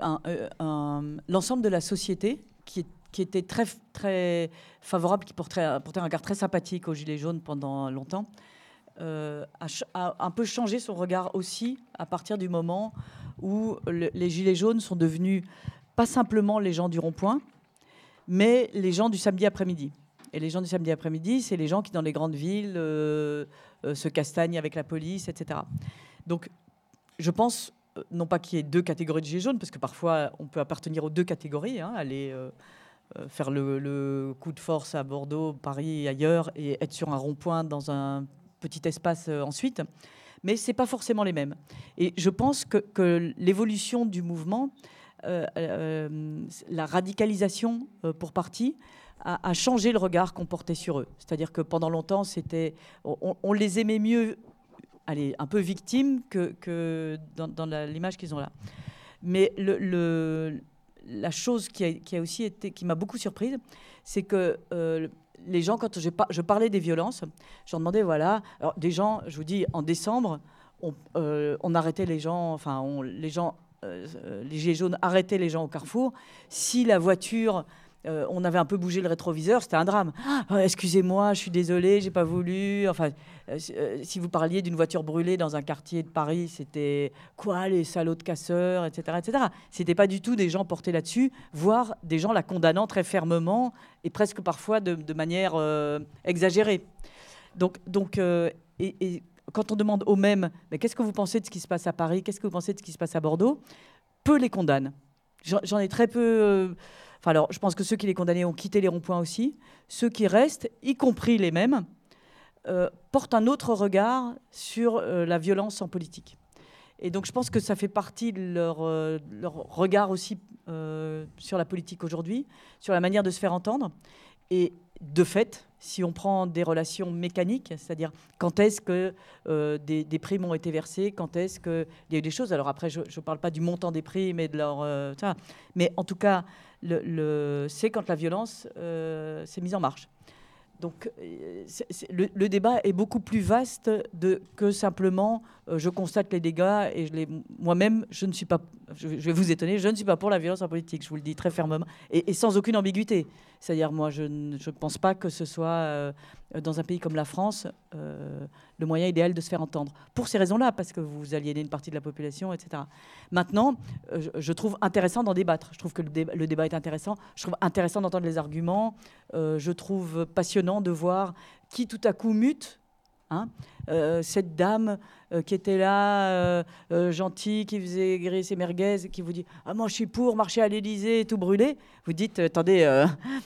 euh, l'ensemble de la société qui, était très, très favorable, qui portait, portait un regard très sympathique aux Gilets jaunes pendant longtemps, euh, a, un peu changé son regard aussi à partir du moment où les Gilets jaunes sont devenus pas simplement les gens du rond-point, mais les gens du samedi après-midi. Et les gens du samedi après-midi, c'est les gens qui, dans les grandes villes, euh, euh, se castagnent avec la police, etc. Donc, je pense, euh, non pas qu'il y ait deux catégories de gilets jaunes, parce que parfois, on peut appartenir aux deux catégories, hein, aller faire le, coup de force à Bordeaux, Paris, ailleurs, et être sur un rond-point dans un petit espace ensuite. Mais ce n'est pas forcément les mêmes. Et je pense que, que l'évolution du mouvement, la radicalisation pour partie, a, changé le regard qu'on portait sur eux. C'est-à-dire que pendant longtemps, c'était, on, les aimait mieux, allez, un peu victimes que, dans, l'image qu'ils ont là. Mais la chose qui a, aussi été, qui m'a beaucoup surprise, c'est que euh, les gens, quand je, parlais des violences, je leur demandais, voilà, alors des gens, je vous dis, en décembre, on, euh, arrêtait les gens, enfin, les gens, euh, les gilets jaunes arrêtaient les gens au carrefour. Si la voiture euh, on avait un peu bougé le rétroviseur, c'était un drame. Ah, excusez-moi, je suis désolé, j'ai pas voulu. Enfin, euh, euh, si vous parliez d'une voiture brûlée dans un quartier de Paris, c'était quoi les salauds de casseurs, etc., etc. C'était pas du tout des gens portés là-dessus, voire des gens la condamnant très fermement et presque parfois de, manière exagérée. Donc, donc et, quand on demande aux mêmes, mais qu'est-ce que vous pensez de ce qui se passe à Paris, qu'est-ce que vous pensez de ce qui se passe à Bordeaux, peu les condamnent. J'en ai très peu alors, je pense que ceux qui les condamnaient ont quitté les ronds-points aussi. Ceux qui restent, y compris les mêmes, euh, portent un autre regard sur euh, la violence en politique. Et donc, je pense que ça fait partie de leur, euh, regard aussi sur la politique aujourd'hui, sur la manière de se faire entendre. Et de fait, si on prend des relations mécaniques, c'est-à-dire quand est-ce que des, primes ont été versées, quand est-ce qu'il y a eu des choses. Alors après, je ne parle pas du montant des primes et de leur... Mais en tout cas, le, c'est quand la violence euh, s'est mise en marche. Donc le, débat est beaucoup plus vaste que simplement je constate les dégâts et moi-même, je ne suis pas, je, vais vous étonner, je ne suis pas pour la violence en politique, je vous le dis très fermement et sans aucune ambiguïté. C'est-à-dire, moi, je ne pense pas que ce soit, euh, dans un pays comme la France, euh, le moyen idéal de se faire entendre. Pour ces raisons-là, parce que vous aliénez une partie de la population, etc. Maintenant, euh, je, trouve intéressant d'en débattre. Je trouve que le, débat est intéressant. Je trouve intéressant d'entendre les arguments. je trouve passionnant de voir qui tout à coup mute Hein. Euh, cette dame euh, qui était là, euh, gentille, qui faisait griller ses merguez, qui vous dit Ah, moi je suis pour marcher à l'Élysée et tout brûler. Vous dites Attendez,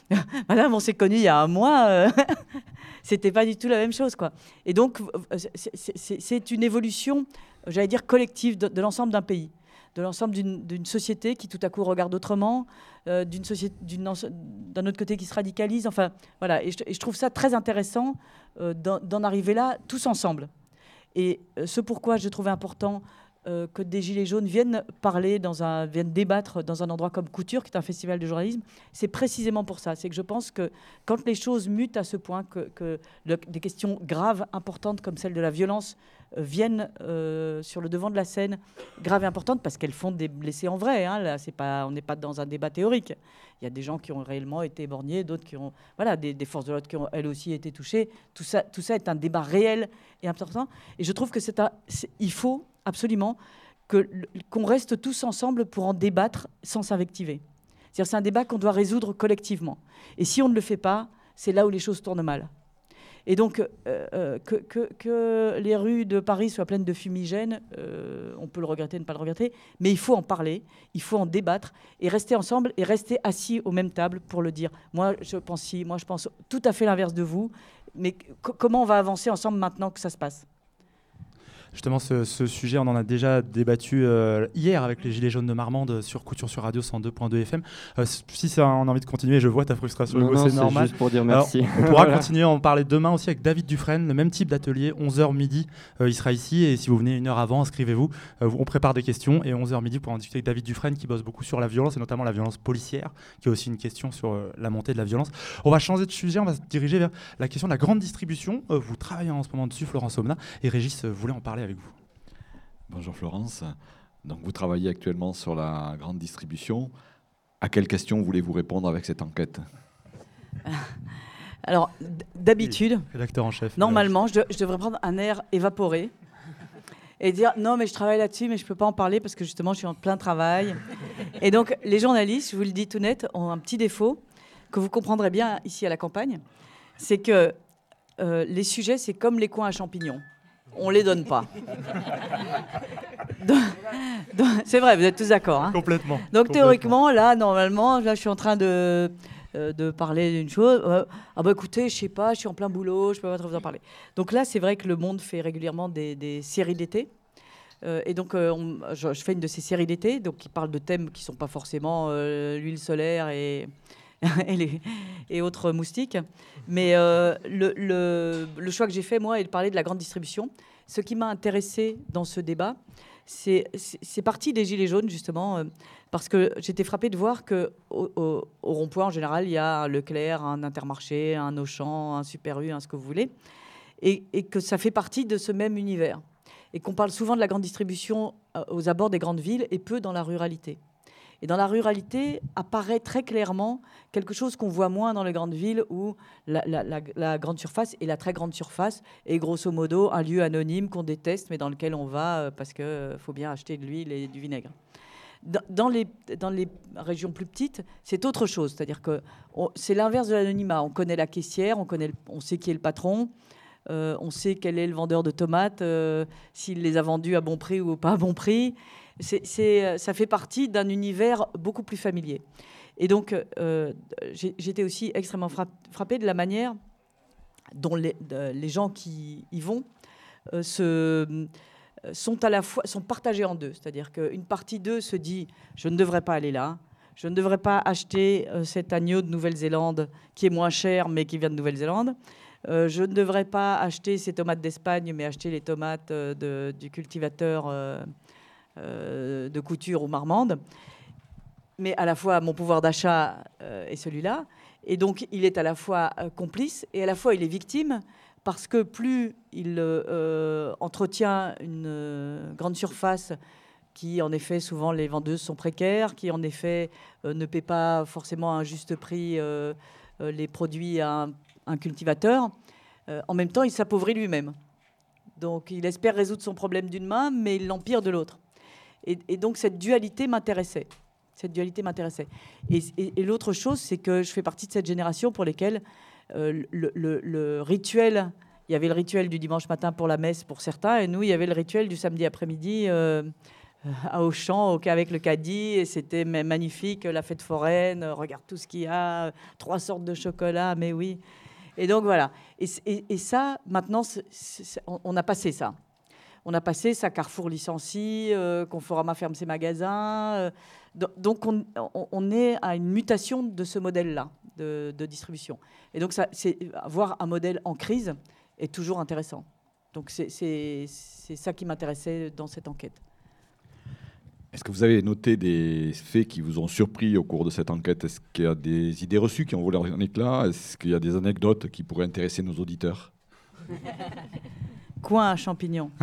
(laughs) madame, on s'est connus il y a un mois. (laughs) C'était pas du tout la même chose. quoi. Et donc, c'est une évolution, j'allais dire, collective de l'ensemble d'un pays de l'ensemble d'une société qui tout à coup regarde autrement, euh, d'un autre côté qui se radicalise. Enfin, voilà. Et je, trouve ça très intéressant euh, d'en arriver là tous ensemble. Et euh, ce pourquoi je trouvais important que des Gilets jaunes viennent parler, un, viennent débattre dans un endroit comme Couture, qui est un festival de journalisme, c'est précisément pour ça. C'est que je pense que quand les choses mutent à ce point, que, des questions graves, importantes comme celle de la violence viennent euh, sur le devant de la scène, grave et importante, parce qu'elles font des blessés en vrai. Hein, là, c'est pas, on n'est pas dans un débat théorique. Il y a des gens qui ont réellement été éborgnés, d'autres qui ont, voilà, des, forces de l'ordre qui ont elles aussi été touchées. Tout ça, tout ça est un débat réel et important. Et je trouve que c'est, il faut absolument qu'on reste tous ensemble pour en débattre sans s'invectiver. C'est-à-dire, c'est un débat qu'on doit résoudre collectivement. Et si on ne le fait pas, c'est là où les choses tournent mal. Et donc, euh, euh, que, les rues de Paris soient pleines de fumigènes, euh, on peut le regretter, ne pas le regretter, mais il faut en parler, il faut en débattre et rester ensemble et rester assis aux mêmes tables pour le dire. Moi, je pense si, moi, je pense tout à fait l'inverse de vous, mais comment on va avancer ensemble maintenant que ça se passe? Justement, ce, sujet, on en a déjà débattu euh, hier avec les Gilets jaunes de Marmande sur Couture sur Radio 102.2 FM. Euh, si ça, on a envie de continuer, je vois ta frustration, c'est normal. Juste pour dire merci. on pourra (laughs) continuer à en parler demain aussi avec David Dufresne, le même type d'atelier, 11h midi. Euh, il sera ici et si vous venez une heure avant, inscrivez-vous. on prépare des questions et 11h midi pour en discuter avec David Dufresne qui bosse beaucoup sur la violence et notamment la violence policière, qui est aussi une question sur la montée de la violence. On va changer de sujet, on va se diriger vers la question de la grande distribution. vous travaillez en ce moment dessus, Florence Omna, et Régis voulait en parler avec vous. Bonjour Florence. Donc vous travaillez actuellement sur la grande distribution. À quelles questions voulez-vous répondre avec cette enquête? (laughs) Alors d'habitude, rédacteur en chef. Normalement, je, devrais prendre un air évaporé et dire non mais je travaille là-dessus mais je peux pas en parler parce que justement je suis en plein travail. Et donc les journalistes, je vous le dis tout net, ont un petit défaut que vous comprendrez bien ici à la campagne, c'est que euh, les sujets c'est comme les coins à champignons on les donne pas. C'est vrai, vous êtes tous d'accord. Hein Complètement. Donc théoriquement, là, normalement, là, je suis en train de, euh, de parler d'une chose. Euh, ah bah écoutez, je sais pas, je suis en plein boulot, je peux pas trop vous en parler. Donc là, c'est vrai que le Monde fait régulièrement des, séries d'été. Euh, et donc, je, fais une de ces séries d'été, donc qui parle de thèmes qui sont pas forcément l'huile solaire et (laughs) et, autres moustiques. Mais euh, le, choix que j'ai fait, moi, est de parler de la grande distribution. Ce qui m'a intéressé dans ce débat, c'est parti des Gilets jaunes, justement, euh, parce que j'étais frappée de voir qu'au au, rond-point, en général, il y a un Leclerc, un Intermarché, un Auchan, un Super U, un ce que vous voulez, et, et que ça fait partie de ce même univers. Et qu'on parle souvent de la grande distribution euh, aux abords des grandes villes et peu dans la ruralité. Et dans la ruralité apparaît très clairement quelque chose qu'on voit moins dans les grandes villes où la, grande surface et la très grande surface est grosso modo un lieu anonyme qu'on déteste mais dans lequel on va euh, parce qu'il euh, faut bien acheter de l'huile et du vinaigre. Dans les, dans les régions plus petites, c'est autre chose. C'est-à-dire que c'est l'inverse de l'anonymat. On connaît la caissière, on, connaît on sait qui est le patron, euh, on sait quel est le vendeur de tomates, s'il les a vendus à bon prix ou pas à bon prix c'est, euh, ça fait partie d'un univers beaucoup plus familier. Et donc, euh, j'étais aussi extrêmement frappée de la manière dont les, gens qui y vont euh, sont à la fois sont partagés en deux. C'est-à-dire qu'une partie d'eux se dit je ne devrais pas aller là, je ne devrais pas acheter cet agneau de Nouvelle-Zélande qui est moins cher mais qui vient de Nouvelle-Zélande. je ne devrais pas acheter ces tomates d'Espagne, mais acheter les tomates du cultivateur de couture ou marmande. Mais à la fois, mon pouvoir d'achat euh, est celui-là. Et donc, il est à la fois euh, complice et à la fois, il est victime parce que plus il entretient une grande surface qui, en effet, souvent les vendeuses sont précaires, qui, en effet, ne paie pas forcément à un juste prix les produits à un cultivateur, en même temps, il s'appauvrit lui-même. Donc, il espère résoudre son problème d'une main, mais il l'empire de l'autre. Et, donc cette dualité m'intéressait. Cette dualité m'intéressait. Et, l'autre chose, c'est que je fais partie de cette génération pour lesquelles euh, le, rituel, il y avait le rituel du dimanche matin pour la messe pour certains, et nous, il y avait le rituel du samedi après-midi euh, à Auchan avec le caddie, et c'était magnifique, la fête foraine, regarde tout ce qu'il y a, trois sortes de chocolat, mais oui. Et donc voilà. Et, ça, maintenant, on a passé ça on a passé ça, Carrefour licencie, euh, Conforama ferme ses magasins. Euh, donc on, est à une mutation de ce modèle-là de, distribution. Et donc ça, c'est avoir un modèle en crise est toujours intéressant. Donc c'est ça qui m'intéressait dans cette enquête. Est-ce que vous avez noté des faits qui vous ont surpris au cours de cette enquête? Est-ce qu'il y a des idées reçues qui ont volé en éclat Est-ce qu'il y a des anecdotes qui pourraient intéresser nos auditeurs? (laughs) Coin à champignons. (laughs)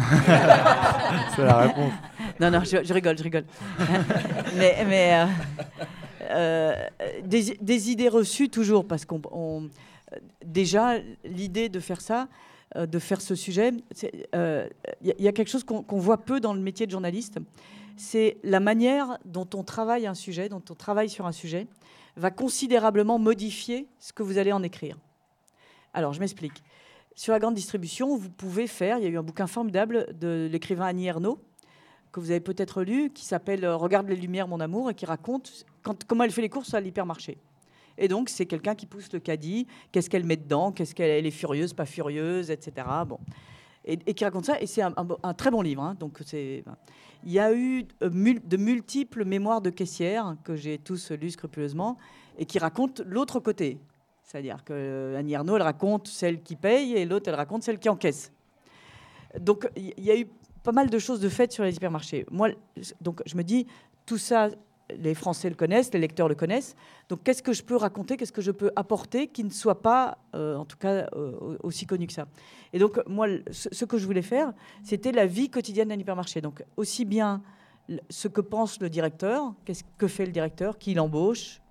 C'est la réponse. Non, non, je, rigole, je rigole. (laughs) mais, mais euh, euh, des, idées reçues toujours, parce qu'on déjà l'idée de faire ça, euh, de faire ce sujet, il y, a quelque chose qu'on voit peu dans le métier de journaliste, c'est la manière dont on travaille un sujet, dont on travaille sur un sujet, va considérablement modifier ce que vous allez en écrire. Alors, je m'explique. Sur la grande distribution, vous pouvez faire, il y a eu un bouquin formidable de l'écrivain Annie Ernaux, que vous avez peut-être lu, qui s'appelle euh, Regarde les lumières, mon amour, et qui raconte comment elle fait les courses à l'hypermarché. Et donc, c'est quelqu'un qui pousse le caddie, qu'est-ce qu'elle met dedans, qu'est-ce qu'elle est furieuse, pas furieuse, etc. Bon. Et, qui raconte ça, et c'est un, très bon livre. Hein. donc, c'est, il y a eu euh, de multiples mémoires de caissières que j'ai tous lus scrupuleusement, et qui racontent l'autre côté. C'est-à-dire que euh, Arnaud, elle raconte celle qui paye et l'autre, elle raconte celle qui encaisse. Donc, il y a eu pas mal de choses de faites sur les hypermarchés. Moi, donc, je me dis, tout ça, les Français le connaissent, les lecteurs le connaissent. Donc, qu'est-ce que je peux raconter, qu'est-ce que je peux apporter qui ne soit pas, euh, en tout cas, euh, aussi connu que ça? Et donc, moi, ce, que je voulais faire, c'était la vie quotidienne d'un hypermarché. Donc, aussi bien ce que pense le directeur, qu'est-ce que fait le directeur, qui l'embauche,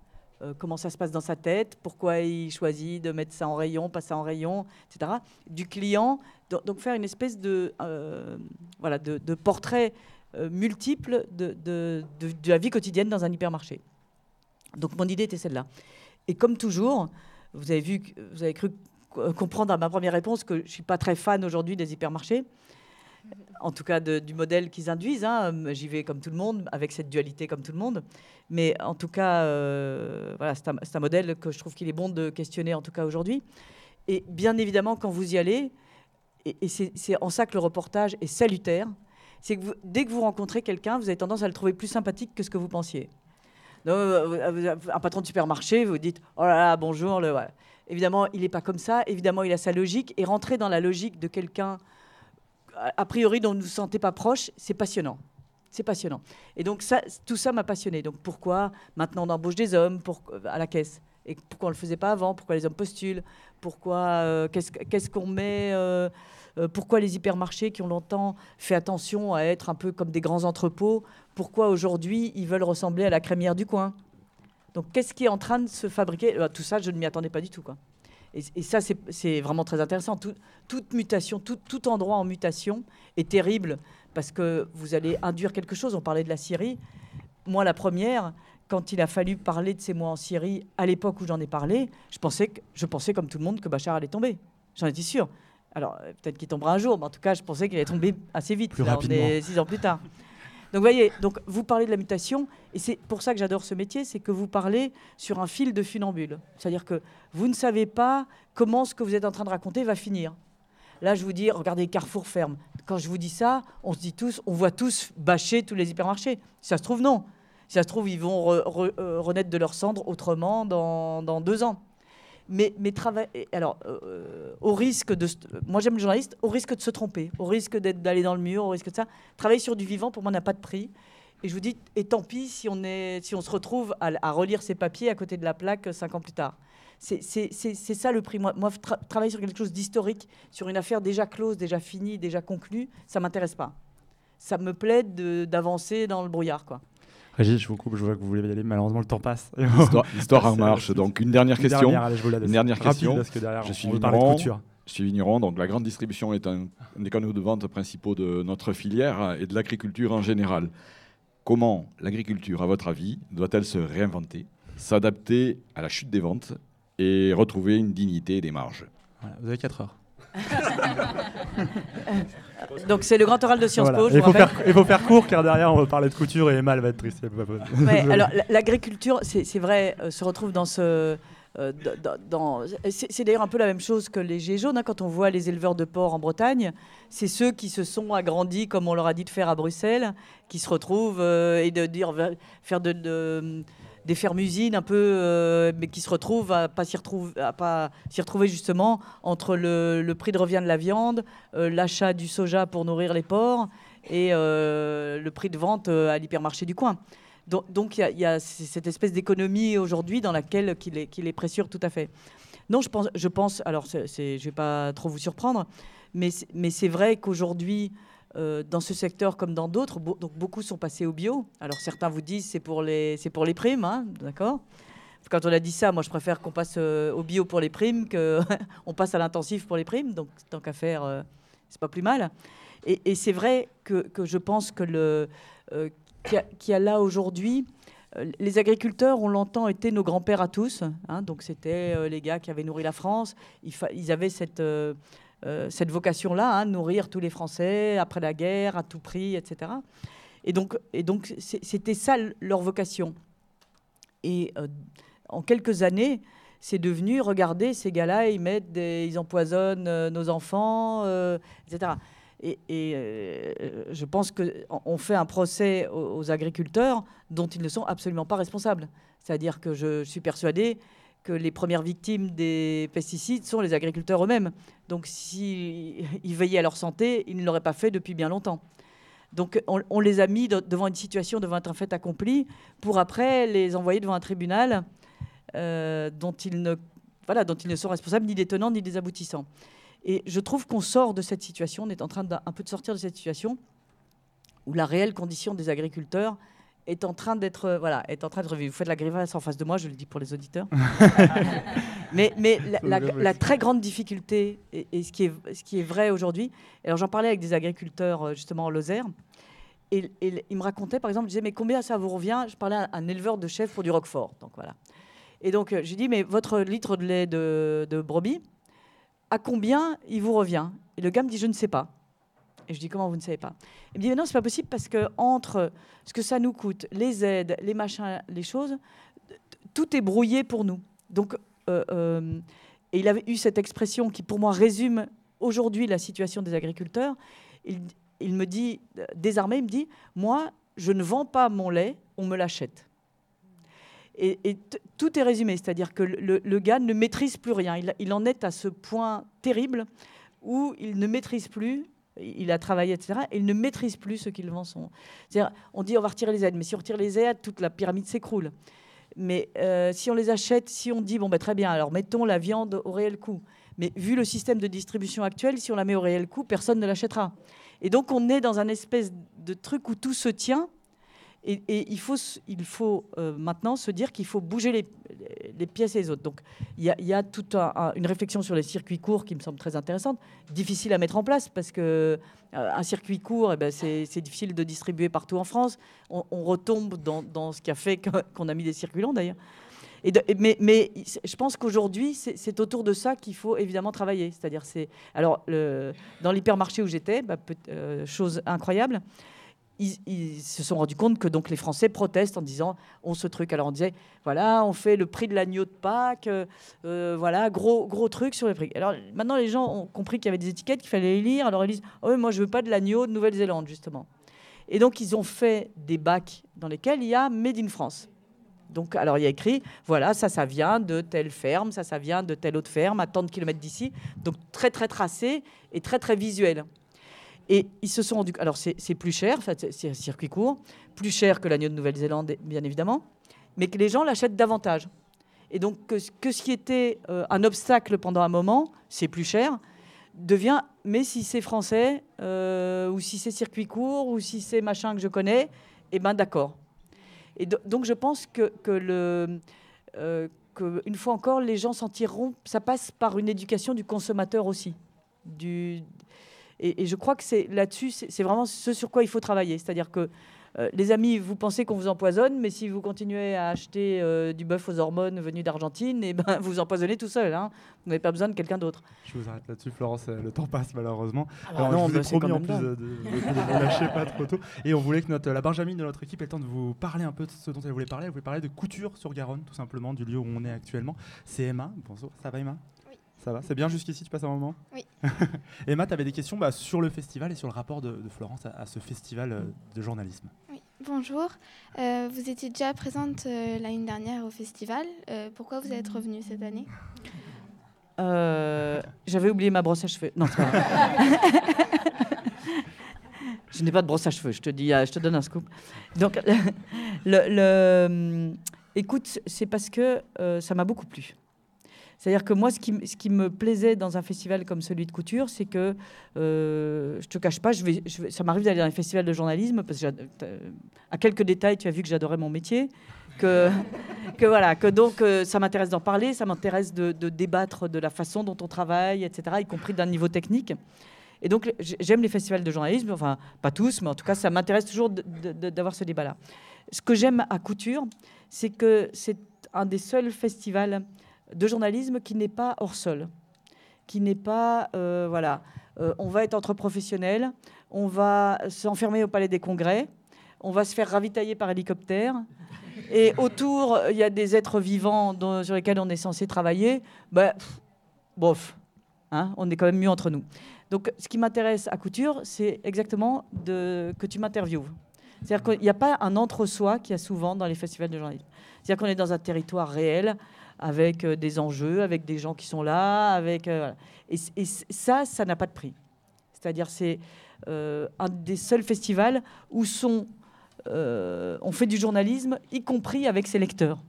euh, comment ça se passe dans sa tête, pourquoi il choisit de mettre ça en rayon, pas ça en rayon, etc. Du client, donc faire une espèce de, euh, voilà, de, portrait euh, multiple de, de, la vie quotidienne dans un hypermarché. Donc mon idée était celle-là. Et comme toujours, vous avez vu, vous avez cru comprendre à ma première réponse que je ne suis pas très fan aujourd'hui des hypermarchés en tout cas du modèle qu'ils induisent. Hein. J'y vais comme tout le monde, avec cette dualité comme tout le monde. Mais en tout cas, euh, voilà, c'est un, modèle que je trouve qu'il est bon de questionner, en tout cas aujourd'hui. Et bien évidemment, quand vous y allez, et, c'est en ça que le reportage est salutaire, c'est que dès que vous rencontrez quelqu'un, vous avez tendance à le trouver plus sympathique que ce que vous pensiez. un patron de supermarché, vous dites oh là là, bonjour. Évidemment, il n'est pas comme ça. Évidemment, il a sa logique. Et rentrer dans la logique de quelqu'un, a priori, dont vous ne vous sentez pas proche, c'est passionnant. C'est passionnant. Et donc, ça, tout ça m'a passionné. Donc, pourquoi maintenant on embauche des hommes pour, à la caisse? Et pourquoi on ne le faisait pas avant? Pourquoi les hommes postulent? Pourquoi euh, Qu'est-ce qu'on met euh, euh, Pourquoi les hypermarchés qui ont longtemps fait attention à être un peu comme des grands entrepôts? Pourquoi aujourd'hui ils veulent ressembler à la crémière du coin? Donc, qu'est-ce qui est en train de se fabriquer? Euh, Tout ça, je ne m'y attendais pas du tout. Et, ça, c'est vraiment très intéressant. toute mutation, tout, endroit en mutation est terrible parce que vous allez induire quelque chose. On parlait de la Syrie. Moi, la première, quand il a fallu parler de ces mois en Syrie, à l'époque où j'en ai parlé, je pensais, que, je pensais comme tout le monde que Bachar allait tomber. J'en étais sûr. Alors, euh, peut-être qu'il tombera un jour, mais en tout cas, je pensais qu'il allait tomber assez vite. Plus Là, on est six ans plus tard. Donc, voyez, donc, vous parlez de la mutation, et c'est pour ça que j'adore ce métier, c'est que vous parlez sur un fil de funambule. C'est-à-dire que vous ne savez pas comment ce que vous êtes en train de raconter va finir. Là, je vous dis, regardez, Carrefour ferme. Quand je vous dis ça, on se dit tous, on voit tous bâcher tous les hypermarchés. Si ça se trouve, non. Si ça se trouve, ils vont euh, renaître de leurs cendres autrement dans, dans deux ans mais, mais alors, euh, au risque de. Moi, j'aime le journaliste, au risque de se tromper, au risque d'aller dans le mur, au risque de ça. Travailler sur du vivant, pour moi, n'a pas de prix. Et je vous dis, et tant pis si on, est, si on se retrouve à, relire ces papiers à côté de la plaque cinq ans plus tard. C'est ça le prix. Moi, moi travailler sur quelque chose d'historique, sur une affaire déjà close, déjà finie, déjà conclue, ça m'intéresse pas. Ça me plaît d'avancer dans le brouillard, quoi. Régis, je vous coupe, je vois que vous voulez y aller. Malheureusement, le temps passe. (laughs) L'histoire en marche. Donc, une dernière question. Une dernière, question. je suis vigneron. Je suis vigneron, donc la grande distribution est un, des canaux de vente principaux de notre filière et de l'agriculture en général. Comment l'agriculture, à votre avis, doit-elle se réinventer, s'adapter à la chute des ventes et retrouver une dignité des marges? Vous avez 4 heures. (laughs) Donc c'est le grand oral de Sciences Po. Il faut, faire, il faut, faire, court car derrière on va parler de couture et Emma va être triste. (laughs) alors l'agriculture, c'est vrai, euh, se retrouve dans ce... Euh, dans, c'est d'ailleurs un peu la même chose que les Gilets jaunes. Hein, quand on voit les éleveurs de porc en Bretagne, c'est ceux qui se sont agrandis, comme on leur a dit de faire à Bruxelles, qui se retrouvent euh, et de dire faire de, de des fermes-usines un peu, euh, mais qui se retrouvent à retrouver, pas s'y retrouver justement entre le, prix de revient de la viande, euh, l'achat du soja pour nourrir les porcs et euh, le prix de vente à l'hypermarché du coin. Donc il y, a cette espèce d'économie aujourd'hui dans laquelle qu'il est, qu'il est précieux tout à fait. Non, je pense, je pense alors je ne vais pas trop vous surprendre, mais c'est vrai qu'aujourd'hui, euh, dans ce secteur comme dans d'autres, donc beaucoup sont passés au bio. Alors certains vous disent c'est pour les c'est pour les primes, hein, d'accord? Quand on a dit ça, moi je préfère qu'on passe euh, au bio pour les primes que (laughs) on passe à l'intensif pour les primes. Donc tant qu'à faire, euh, c'est pas plus mal. Et, c'est vrai que, je pense que le qu'il y, a là aujourd'hui. Les agriculteurs ont longtemps été nos grands-pères à tous. Hein, donc, c'était les gars qui avaient nourri la France. Ils, avaient cette, euh, cette vocation-là, hein, nourrir tous les Français après la guerre, à tout prix, etc. Et donc, c'était ça leur vocation. Et euh, en quelques années, c'est devenu, regardez, ces gars-là, ils mettent ils empoisonnent euh, nos enfants, etc. Et, je pense qu'on fait un procès aux, agriculteurs dont ils ne sont absolument pas responsables. C'est-à-dire que je suis persuadée que les premières victimes des pesticides sont les agriculteurs eux-mêmes. Donc s'ils veillaient à leur santé, ils ne l'auraient pas fait depuis bien longtemps. Donc on, les a mis devant une situation, devant un fait accompli, pour après les envoyer devant un tribunal euh, dont, ils ne, voilà, dont ils ne sont responsables ni des tenants ni des aboutissants. Et je trouve qu'on sort de cette situation, on est en train d'un peu de sortir de cette situation où la réelle condition des agriculteurs est en train d'être euh, voilà est en train de Vous faites la grimace en face de moi, je le dis pour les auditeurs. (laughs) mais mais la, très grande difficulté et, ce qui est ce qui est vrai aujourd'hui. Alors j'en parlais avec des agriculteurs euh, justement en Lozère. Et, ils me racontaient, par exemple, je disais, mais combien ça vous revient? Je parlais à un éleveur de chèvres pour du Roquefort. Donc voilà. Et donc, euh, j'ai dit, mais votre litre de lait de, de brebis, à combien il vous revient? Et le gars me dit, je ne sais pas. Et je dis comment vous ne savez pas? Il me dit mais non, c'est pas possible parce que entre ce que ça nous coûte, les aides, les machins, les choses, tout est brouillé pour nous. Donc, euh, euh, et il avait eu cette expression qui pour moi résume aujourd'hui la situation des agriculteurs. Il, il me dit, désarmé, il me dit, moi, je ne vends pas mon lait, on me l'achète. Et, tout est résumé, c'est-à-dire que le, gars ne maîtrise plus rien. Il, en est à ce point terrible où il ne maîtrise plus, il a travaillé, etc., et il ne maîtrise plus ce qu'il vend. Son... On dit on va retirer les aides, mais si on retire les aides, toute la pyramide s'écroule. Mais euh, si on les achète, si on dit, bon, ben, très bien, alors mettons la viande au réel coût. Mais vu le système de distribution actuel, si on la met au réel coût, personne ne l'achètera. Et donc on est dans un espèce de truc où tout se tient et, il faut, euh, maintenant se dire qu'il faut bouger les, pièces et les autres. Donc il y, a, toute une réflexion sur les circuits courts qui me semble très intéressante, difficile à mettre en place parce que euh, un circuit court, eh ben, c'est difficile de distribuer partout en France. On, retombe dans, ce qui a fait qu'on a mis des circuits longs d'ailleurs. Mais, je pense qu'aujourd'hui, c'est autour de ça qu'il faut évidemment travailler. C'est-à-dire, c'est alors dans l'hypermarché où j'étais, bah, euh, chose incroyable, ils, se sont rendus compte que donc les Français protestent en disant on ce truc. Alors on disait voilà, on fait le prix de l'agneau de Pâques, euh, euh, voilà, gros gros truc sur les prix. Alors maintenant les gens ont compris qu'il y avait des étiquettes qu'il fallait les lire. Alors ils disent oh, moi je veux pas de l'agneau de Nouvelle-Zélande justement. Et donc ils ont fait des bacs dans lesquels il y a Made in France. Donc, alors il y a écrit, voilà, ça, ça vient de telle ferme, ça, ça vient de telle autre ferme, à tant de kilomètres d'ici. Donc, très, très tracé et très, très visuel. Et ils se sont rendus. Alors, c'est plus cher, c'est un circuit court, plus cher que l'agneau de Nouvelle-Zélande, bien évidemment, mais que les gens l'achètent davantage. Et donc, que, ce qui était euh, un obstacle pendant un moment, c'est plus cher, devient. Mais si c'est français, euh, ou si c'est circuit court, ou si c'est machin que je connais, eh ben d'accord. Et donc, je pense que, que le. Euh, une fois encore, les gens s'en tireront. Ça passe par une éducation du consommateur aussi. Du, et, je crois que c'est là-dessus, c'est vraiment ce sur quoi il faut travailler. C'est-à-dire que euh, les amis, vous pensez qu'on vous empoisonne, mais si vous continuez à acheter euh, du bœuf aux hormones venu d'Argentine, et eh ben, (laughs) vous empoisonnez tout seul. Hein. Vous n'avez pas besoin de quelqu'un d'autre. Je vous arrête là-dessus, Florence. Euh, le temps passe malheureusement. Ah Alors, non, je vous ai promis en plus de, ne lâcher pas trop tôt. Et on voulait que notre, la Benjamin de notre équipe ait le temps de vous parler un peu de ce dont elle voulait parler. Elle voulait parler de couture sur Garonne, tout simplement, du lieu où on est actuellement. C'est Emma. Bonjour, ça va Emma? Ça va C'est bien jusqu'ici, tu passes un moment Oui. (laughs) Emma, tu avais des questions bah, sur le festival et sur le rapport de, Florence à, ce festival euh, de journalisme. Oui. Bonjour, euh, vous étiez déjà présente euh, l'année dernière au festival. pourquoi vous êtes revenue cette année? J'avais oublié ma brosse à cheveux. Non, c'est (laughs) Je n'ai pas de brosse à cheveux, je te, dis, je te donne un scoop. Donc, (laughs) le, le écoute, c'est parce que ça m'a beaucoup plu. C'est-à-dire que moi, ce qui, me plaisait dans un festival comme celui de couture, c'est que, euh, je te cache pas, ça m'arrive d'aller dans un festival de journalisme, parce que à quelques détails, tu as vu que j'adorais mon métier, que, que voilà, que donc euh, ça m'intéresse d'en parler, ça m'intéresse de, débattre de la façon dont on travaille, etc., y compris d'un niveau technique. Et donc, j'aime les festivals de journalisme, enfin, pas tous, mais en tout cas, ça m'intéresse toujours d'avoir ce débat-là. Ce que j'aime à Couture, c'est que c'est un des seuls festivals de journalisme qui n'est pas hors sol, qui n'est pas, euh, voilà, euh, on va être entre professionnels, on va s'enfermer au palais des congrès, on va se faire ravitailler par hélicoptère, et autour, il y a des êtres vivants sur lesquels on est censé travailler, ben, bof, hein, on est quand même mieux entre nous. Donc, ce qui m'intéresse à Couture, c'est exactement de, que tu m'interviewes. C'est-à-dire qu'il n'y a pas un entre-soi qu'il y a souvent dans les festivals de journalisme. C'est-à-dire qu'on est dans un territoire réel, avec euh, des enjeux, avec des gens qui sont là, avec euh, et, ça, ça n'a pas de prix. C'est-à-dire c'est euh, un des seuls festivals où sont on fait du journalisme, y compris avec ses lecteurs.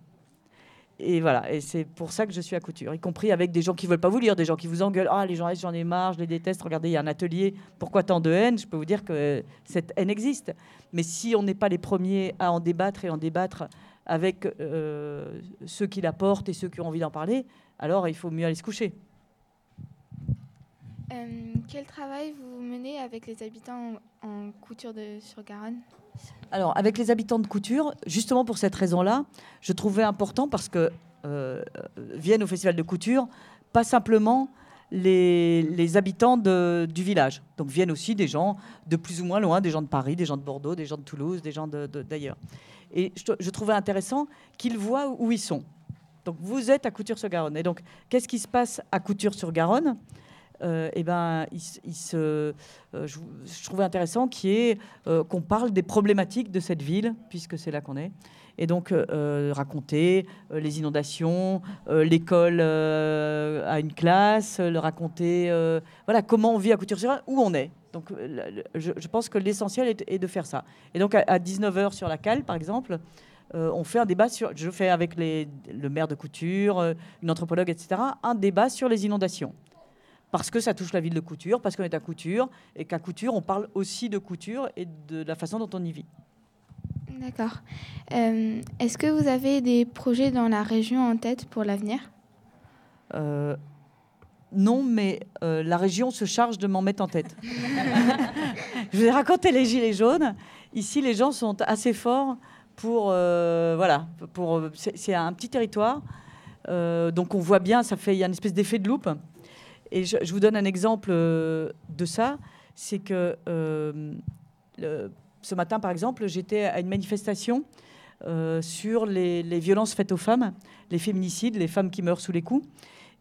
Et voilà, et c'est pour ça que je suis à couture, y compris avec des gens qui veulent pas vous lire, des gens qui vous engueulent. Ah, les journalistes, j'en ai marre, je les déteste. Regardez, il y a un atelier. Pourquoi tant de haine? Je peux vous dire que cette haine existe. Mais si on n'est pas les premiers à en débattre et en débattre avec euh, ceux qui la portent et ceux qui ont envie d'en parler, alors il faut mieux aller se coucher. Euh, quel travail vous menez avec les habitants en, couture de, sur Garonne? Alors, avec les habitants de couture, justement pour cette raison-là, je trouvais important parce que euh, viennent au festival de couture pas simplement les, les habitants de, du village. Donc viennent aussi des gens de plus ou moins loin, des gens de Paris, des gens de Bordeaux, des gens de Toulouse, des gens d'ailleurs. Et je, trouvais intéressant qu'ils voient où ils sont. Donc vous êtes à Couture-sur-Garonne. Et donc, qu'est-ce qui se passe à Couture-sur-Garonne? Euh, eh ben, euh, je, trouvais intéressant euh, qu'on parle des problématiques de cette ville, puisque c'est là qu'on est. Et donc raconter les inondations, l'école à une classe, le raconter, voilà, comment on vit à Couture-sur où on est. Donc je, pense que l'essentiel est, de faire ça. Et donc à, 19h sur la cale, par exemple, on fait un débat sur, je fais avec les, le maire de Couture, une anthropologue, etc., un débat sur les inondations parce que ça touche la ville de Couture, parce qu'on est à Couture, et qu'à Couture, on parle aussi de couture et de la façon dont on y vit. D'accord. Euh, est-ce que vous avez des projets dans la région en tête pour l'avenir? Euh, Non, mais euh, la région se charge de m'en mettre en tête. (laughs) Je vous ai raconté les Gilets jaunes. Ici, les gens sont assez forts pour... voilà, pour, c'est un petit territoire. donc on voit bien, ça fait, il y a une espèce d'effet de loupe. Et je, vous donne un exemple euh, de ça, c'est que euh, ce matin, par exemple, j'étais à une manifestation euh, sur les, violences faites aux femmes, les féminicides, les femmes qui meurent sous les coups.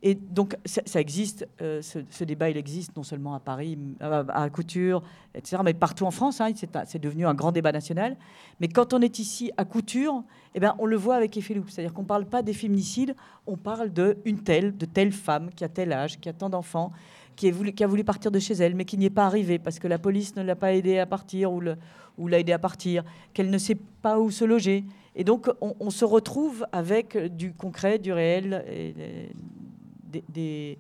Et donc, ça, existe, ce, débat, il existe non seulement à Paris, à, Couture, etc., mais partout en France. Hein, c'est devenu un grand débat national. Mais quand on est ici à Couture, eh ben, on le voit avec effet. C'est-à-dire qu'on ne parle pas des féminicides, on parle de une telle, de telle femme qui a tel âge, qui a tant d'enfants, qui, a voulu partir de chez elle, mais qui n'y est pas arrivée parce que la police ne l'a pas aidée à partir ou, l'a aidée à partir, qu'elle ne sait pas où se loger. Et donc, on, se retrouve avec du concret, du réel, des,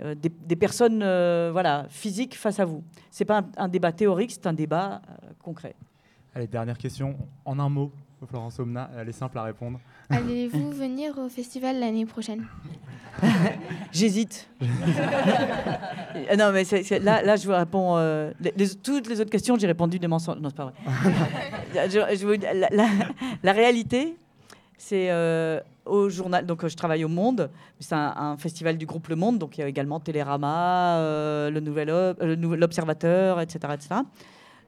euh, des, personnes euh, voilà, physiques face à vous. Ce n'est pas un, débat théorique, c'est un débat euh, concret. Allez, dernière question, en un mot, Florence Omna, elle est simple à répondre. Allez-vous venir au festival l'année prochaine (laughs) J'hésite. (laughs) non, mais là, là, je vous réponds. toutes les autres questions, j'ai répondu des mensonges. Non, c'est pas vrai. (laughs) je, la, réalité, c'est au journal. Donc, je travaille au Monde. C'est un, festival du groupe Le Monde. Donc, il y a également Télérama, euh, le Nouvel l'Observateur, etc., etc.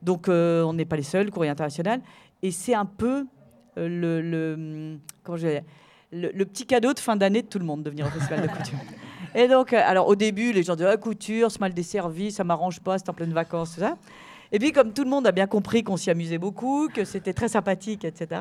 Donc, euh, on n'est pas les seuls, Courrier International. Et c'est un peu euh, le, le, le, petit cadeau de fin d'année de tout le monde de venir au festival de couture. (laughs) Et donc, alors au début, les gens disaient ah, couture, c'est mal desservi, ça m'arrange pas, c'est en pleine vacances, tout ça. Et puis, comme tout le monde a bien compris qu'on s'y amusait beaucoup, que c'était très sympathique, etc.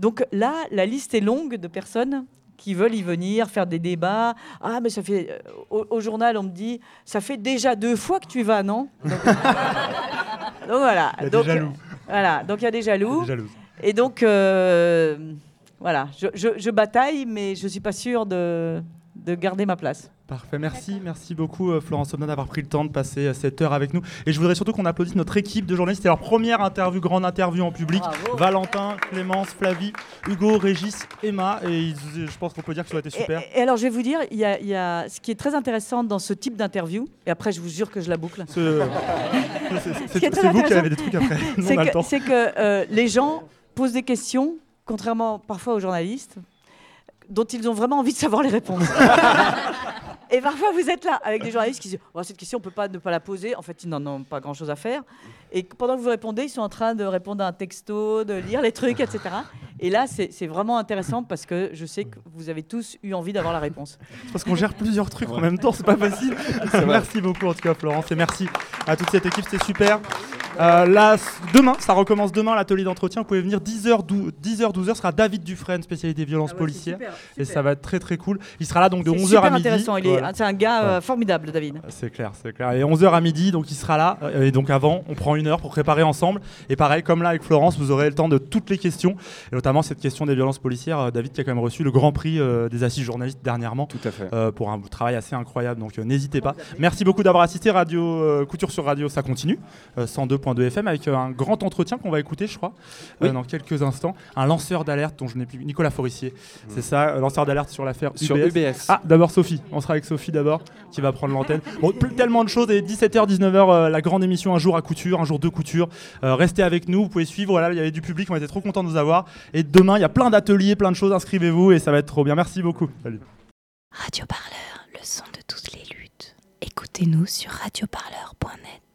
Donc là, la liste est longue de personnes qui veulent y venir, faire des débats. Ah, mais ça fait. Euh, au, journal, on me dit, ça fait déjà deux fois que tu vas, non? (laughs) Donc, voilà. Il y a donc, des jaloux. Voilà, donc il y a des jaloux. Et donc, euh, voilà, je, bataille, mais je ne suis pas sûre de garder ma place. Parfait, merci, merci beaucoup euh, Florence Somna d'avoir pris le temps de passer euh, cette heure avec nous. Et je voudrais surtout qu'on applaudisse notre équipe de journalistes. C'était leur première interview, grande interview en public. Valentin, Clémence, Flavie, Hugo, Régis, Emma. Et je pense qu'on peut dire que ça a été super. Et, alors je vais vous dire, il y, a, ce qui est très intéressant dans ce type d'interview, et après je vous jure que je la boucle. (laughs) C'est vous qui avez des trucs après. (laughs) C'est que, euh, les gens posent des questions, contrairement parfois aux journalistes, dont ils ont vraiment envie de savoir les réponses. (laughs) Et parfois, vous êtes là avec des journalistes qui disent oh, Cette question, on ne peut pas ne pas la poser. En fait, ils n'en ont pas grand-chose à faire. Et pendant que vous répondez, ils sont en train de répondre à un texto, de lire les trucs, etc. Et là, c'est vraiment intéressant parce que je sais que vous avez tous eu envie d'avoir la réponse. Parce qu'on gère plusieurs trucs en même temps, c'est pas facile. (laughs) merci beaucoup en tout cas, Florence. Et merci à toute cette équipe, c'était super. Euh, là, demain, ça recommence demain l'atelier d'entretien. Vous pouvez venir 10h, 10h, 12h. Ce sera David Dufresne, spécialité violences ah policières. Et ça va être très très cool. Il sera là donc de 11h à midi. intéressant. C'est un gars euh, formidable, David. C'est clair, c'est clair. Et 11h à midi, donc il sera là. Euh, et donc avant, on prend une heure pour préparer ensemble. Et pareil, comme là avec Florence, vous aurez le temps de toutes les questions. Et notamment cette question des violences policières. David qui a quand même reçu le grand prix des assises journalistes dernièrement. Tout à fait. pour un travail assez incroyable. Donc n'hésitez pas. Merci beaucoup d'avoir assisté. Radio Couture sur Radio, ça continue. 102.2 FM avec un grand entretien qu'on va écouter, je crois, dans quelques instants. Un lanceur d'alerte dont je n'ai plus. Nicolas Forissier. C'est ça, lanceur d'alerte sur l'affaire Sur UBS. Ah, d'abord Sophie. On sera avec Sophie d'abord, qui va prendre l'antenne. Bon, tellement de choses. Et 17h, 19h, la grande émission Un jour à couture, un jour de couture. restez avec nous, vous pouvez suivre. Voilà, il y avait du public, on était trop contents de vous avoir. Et demain, il y a plein d'ateliers, plein de choses. Inscrivez-vous et ça va être trop bien. Merci beaucoup. Salut. Radio Parleur, le son de toutes les luttes. Écoutez-nous sur radioparleur.net.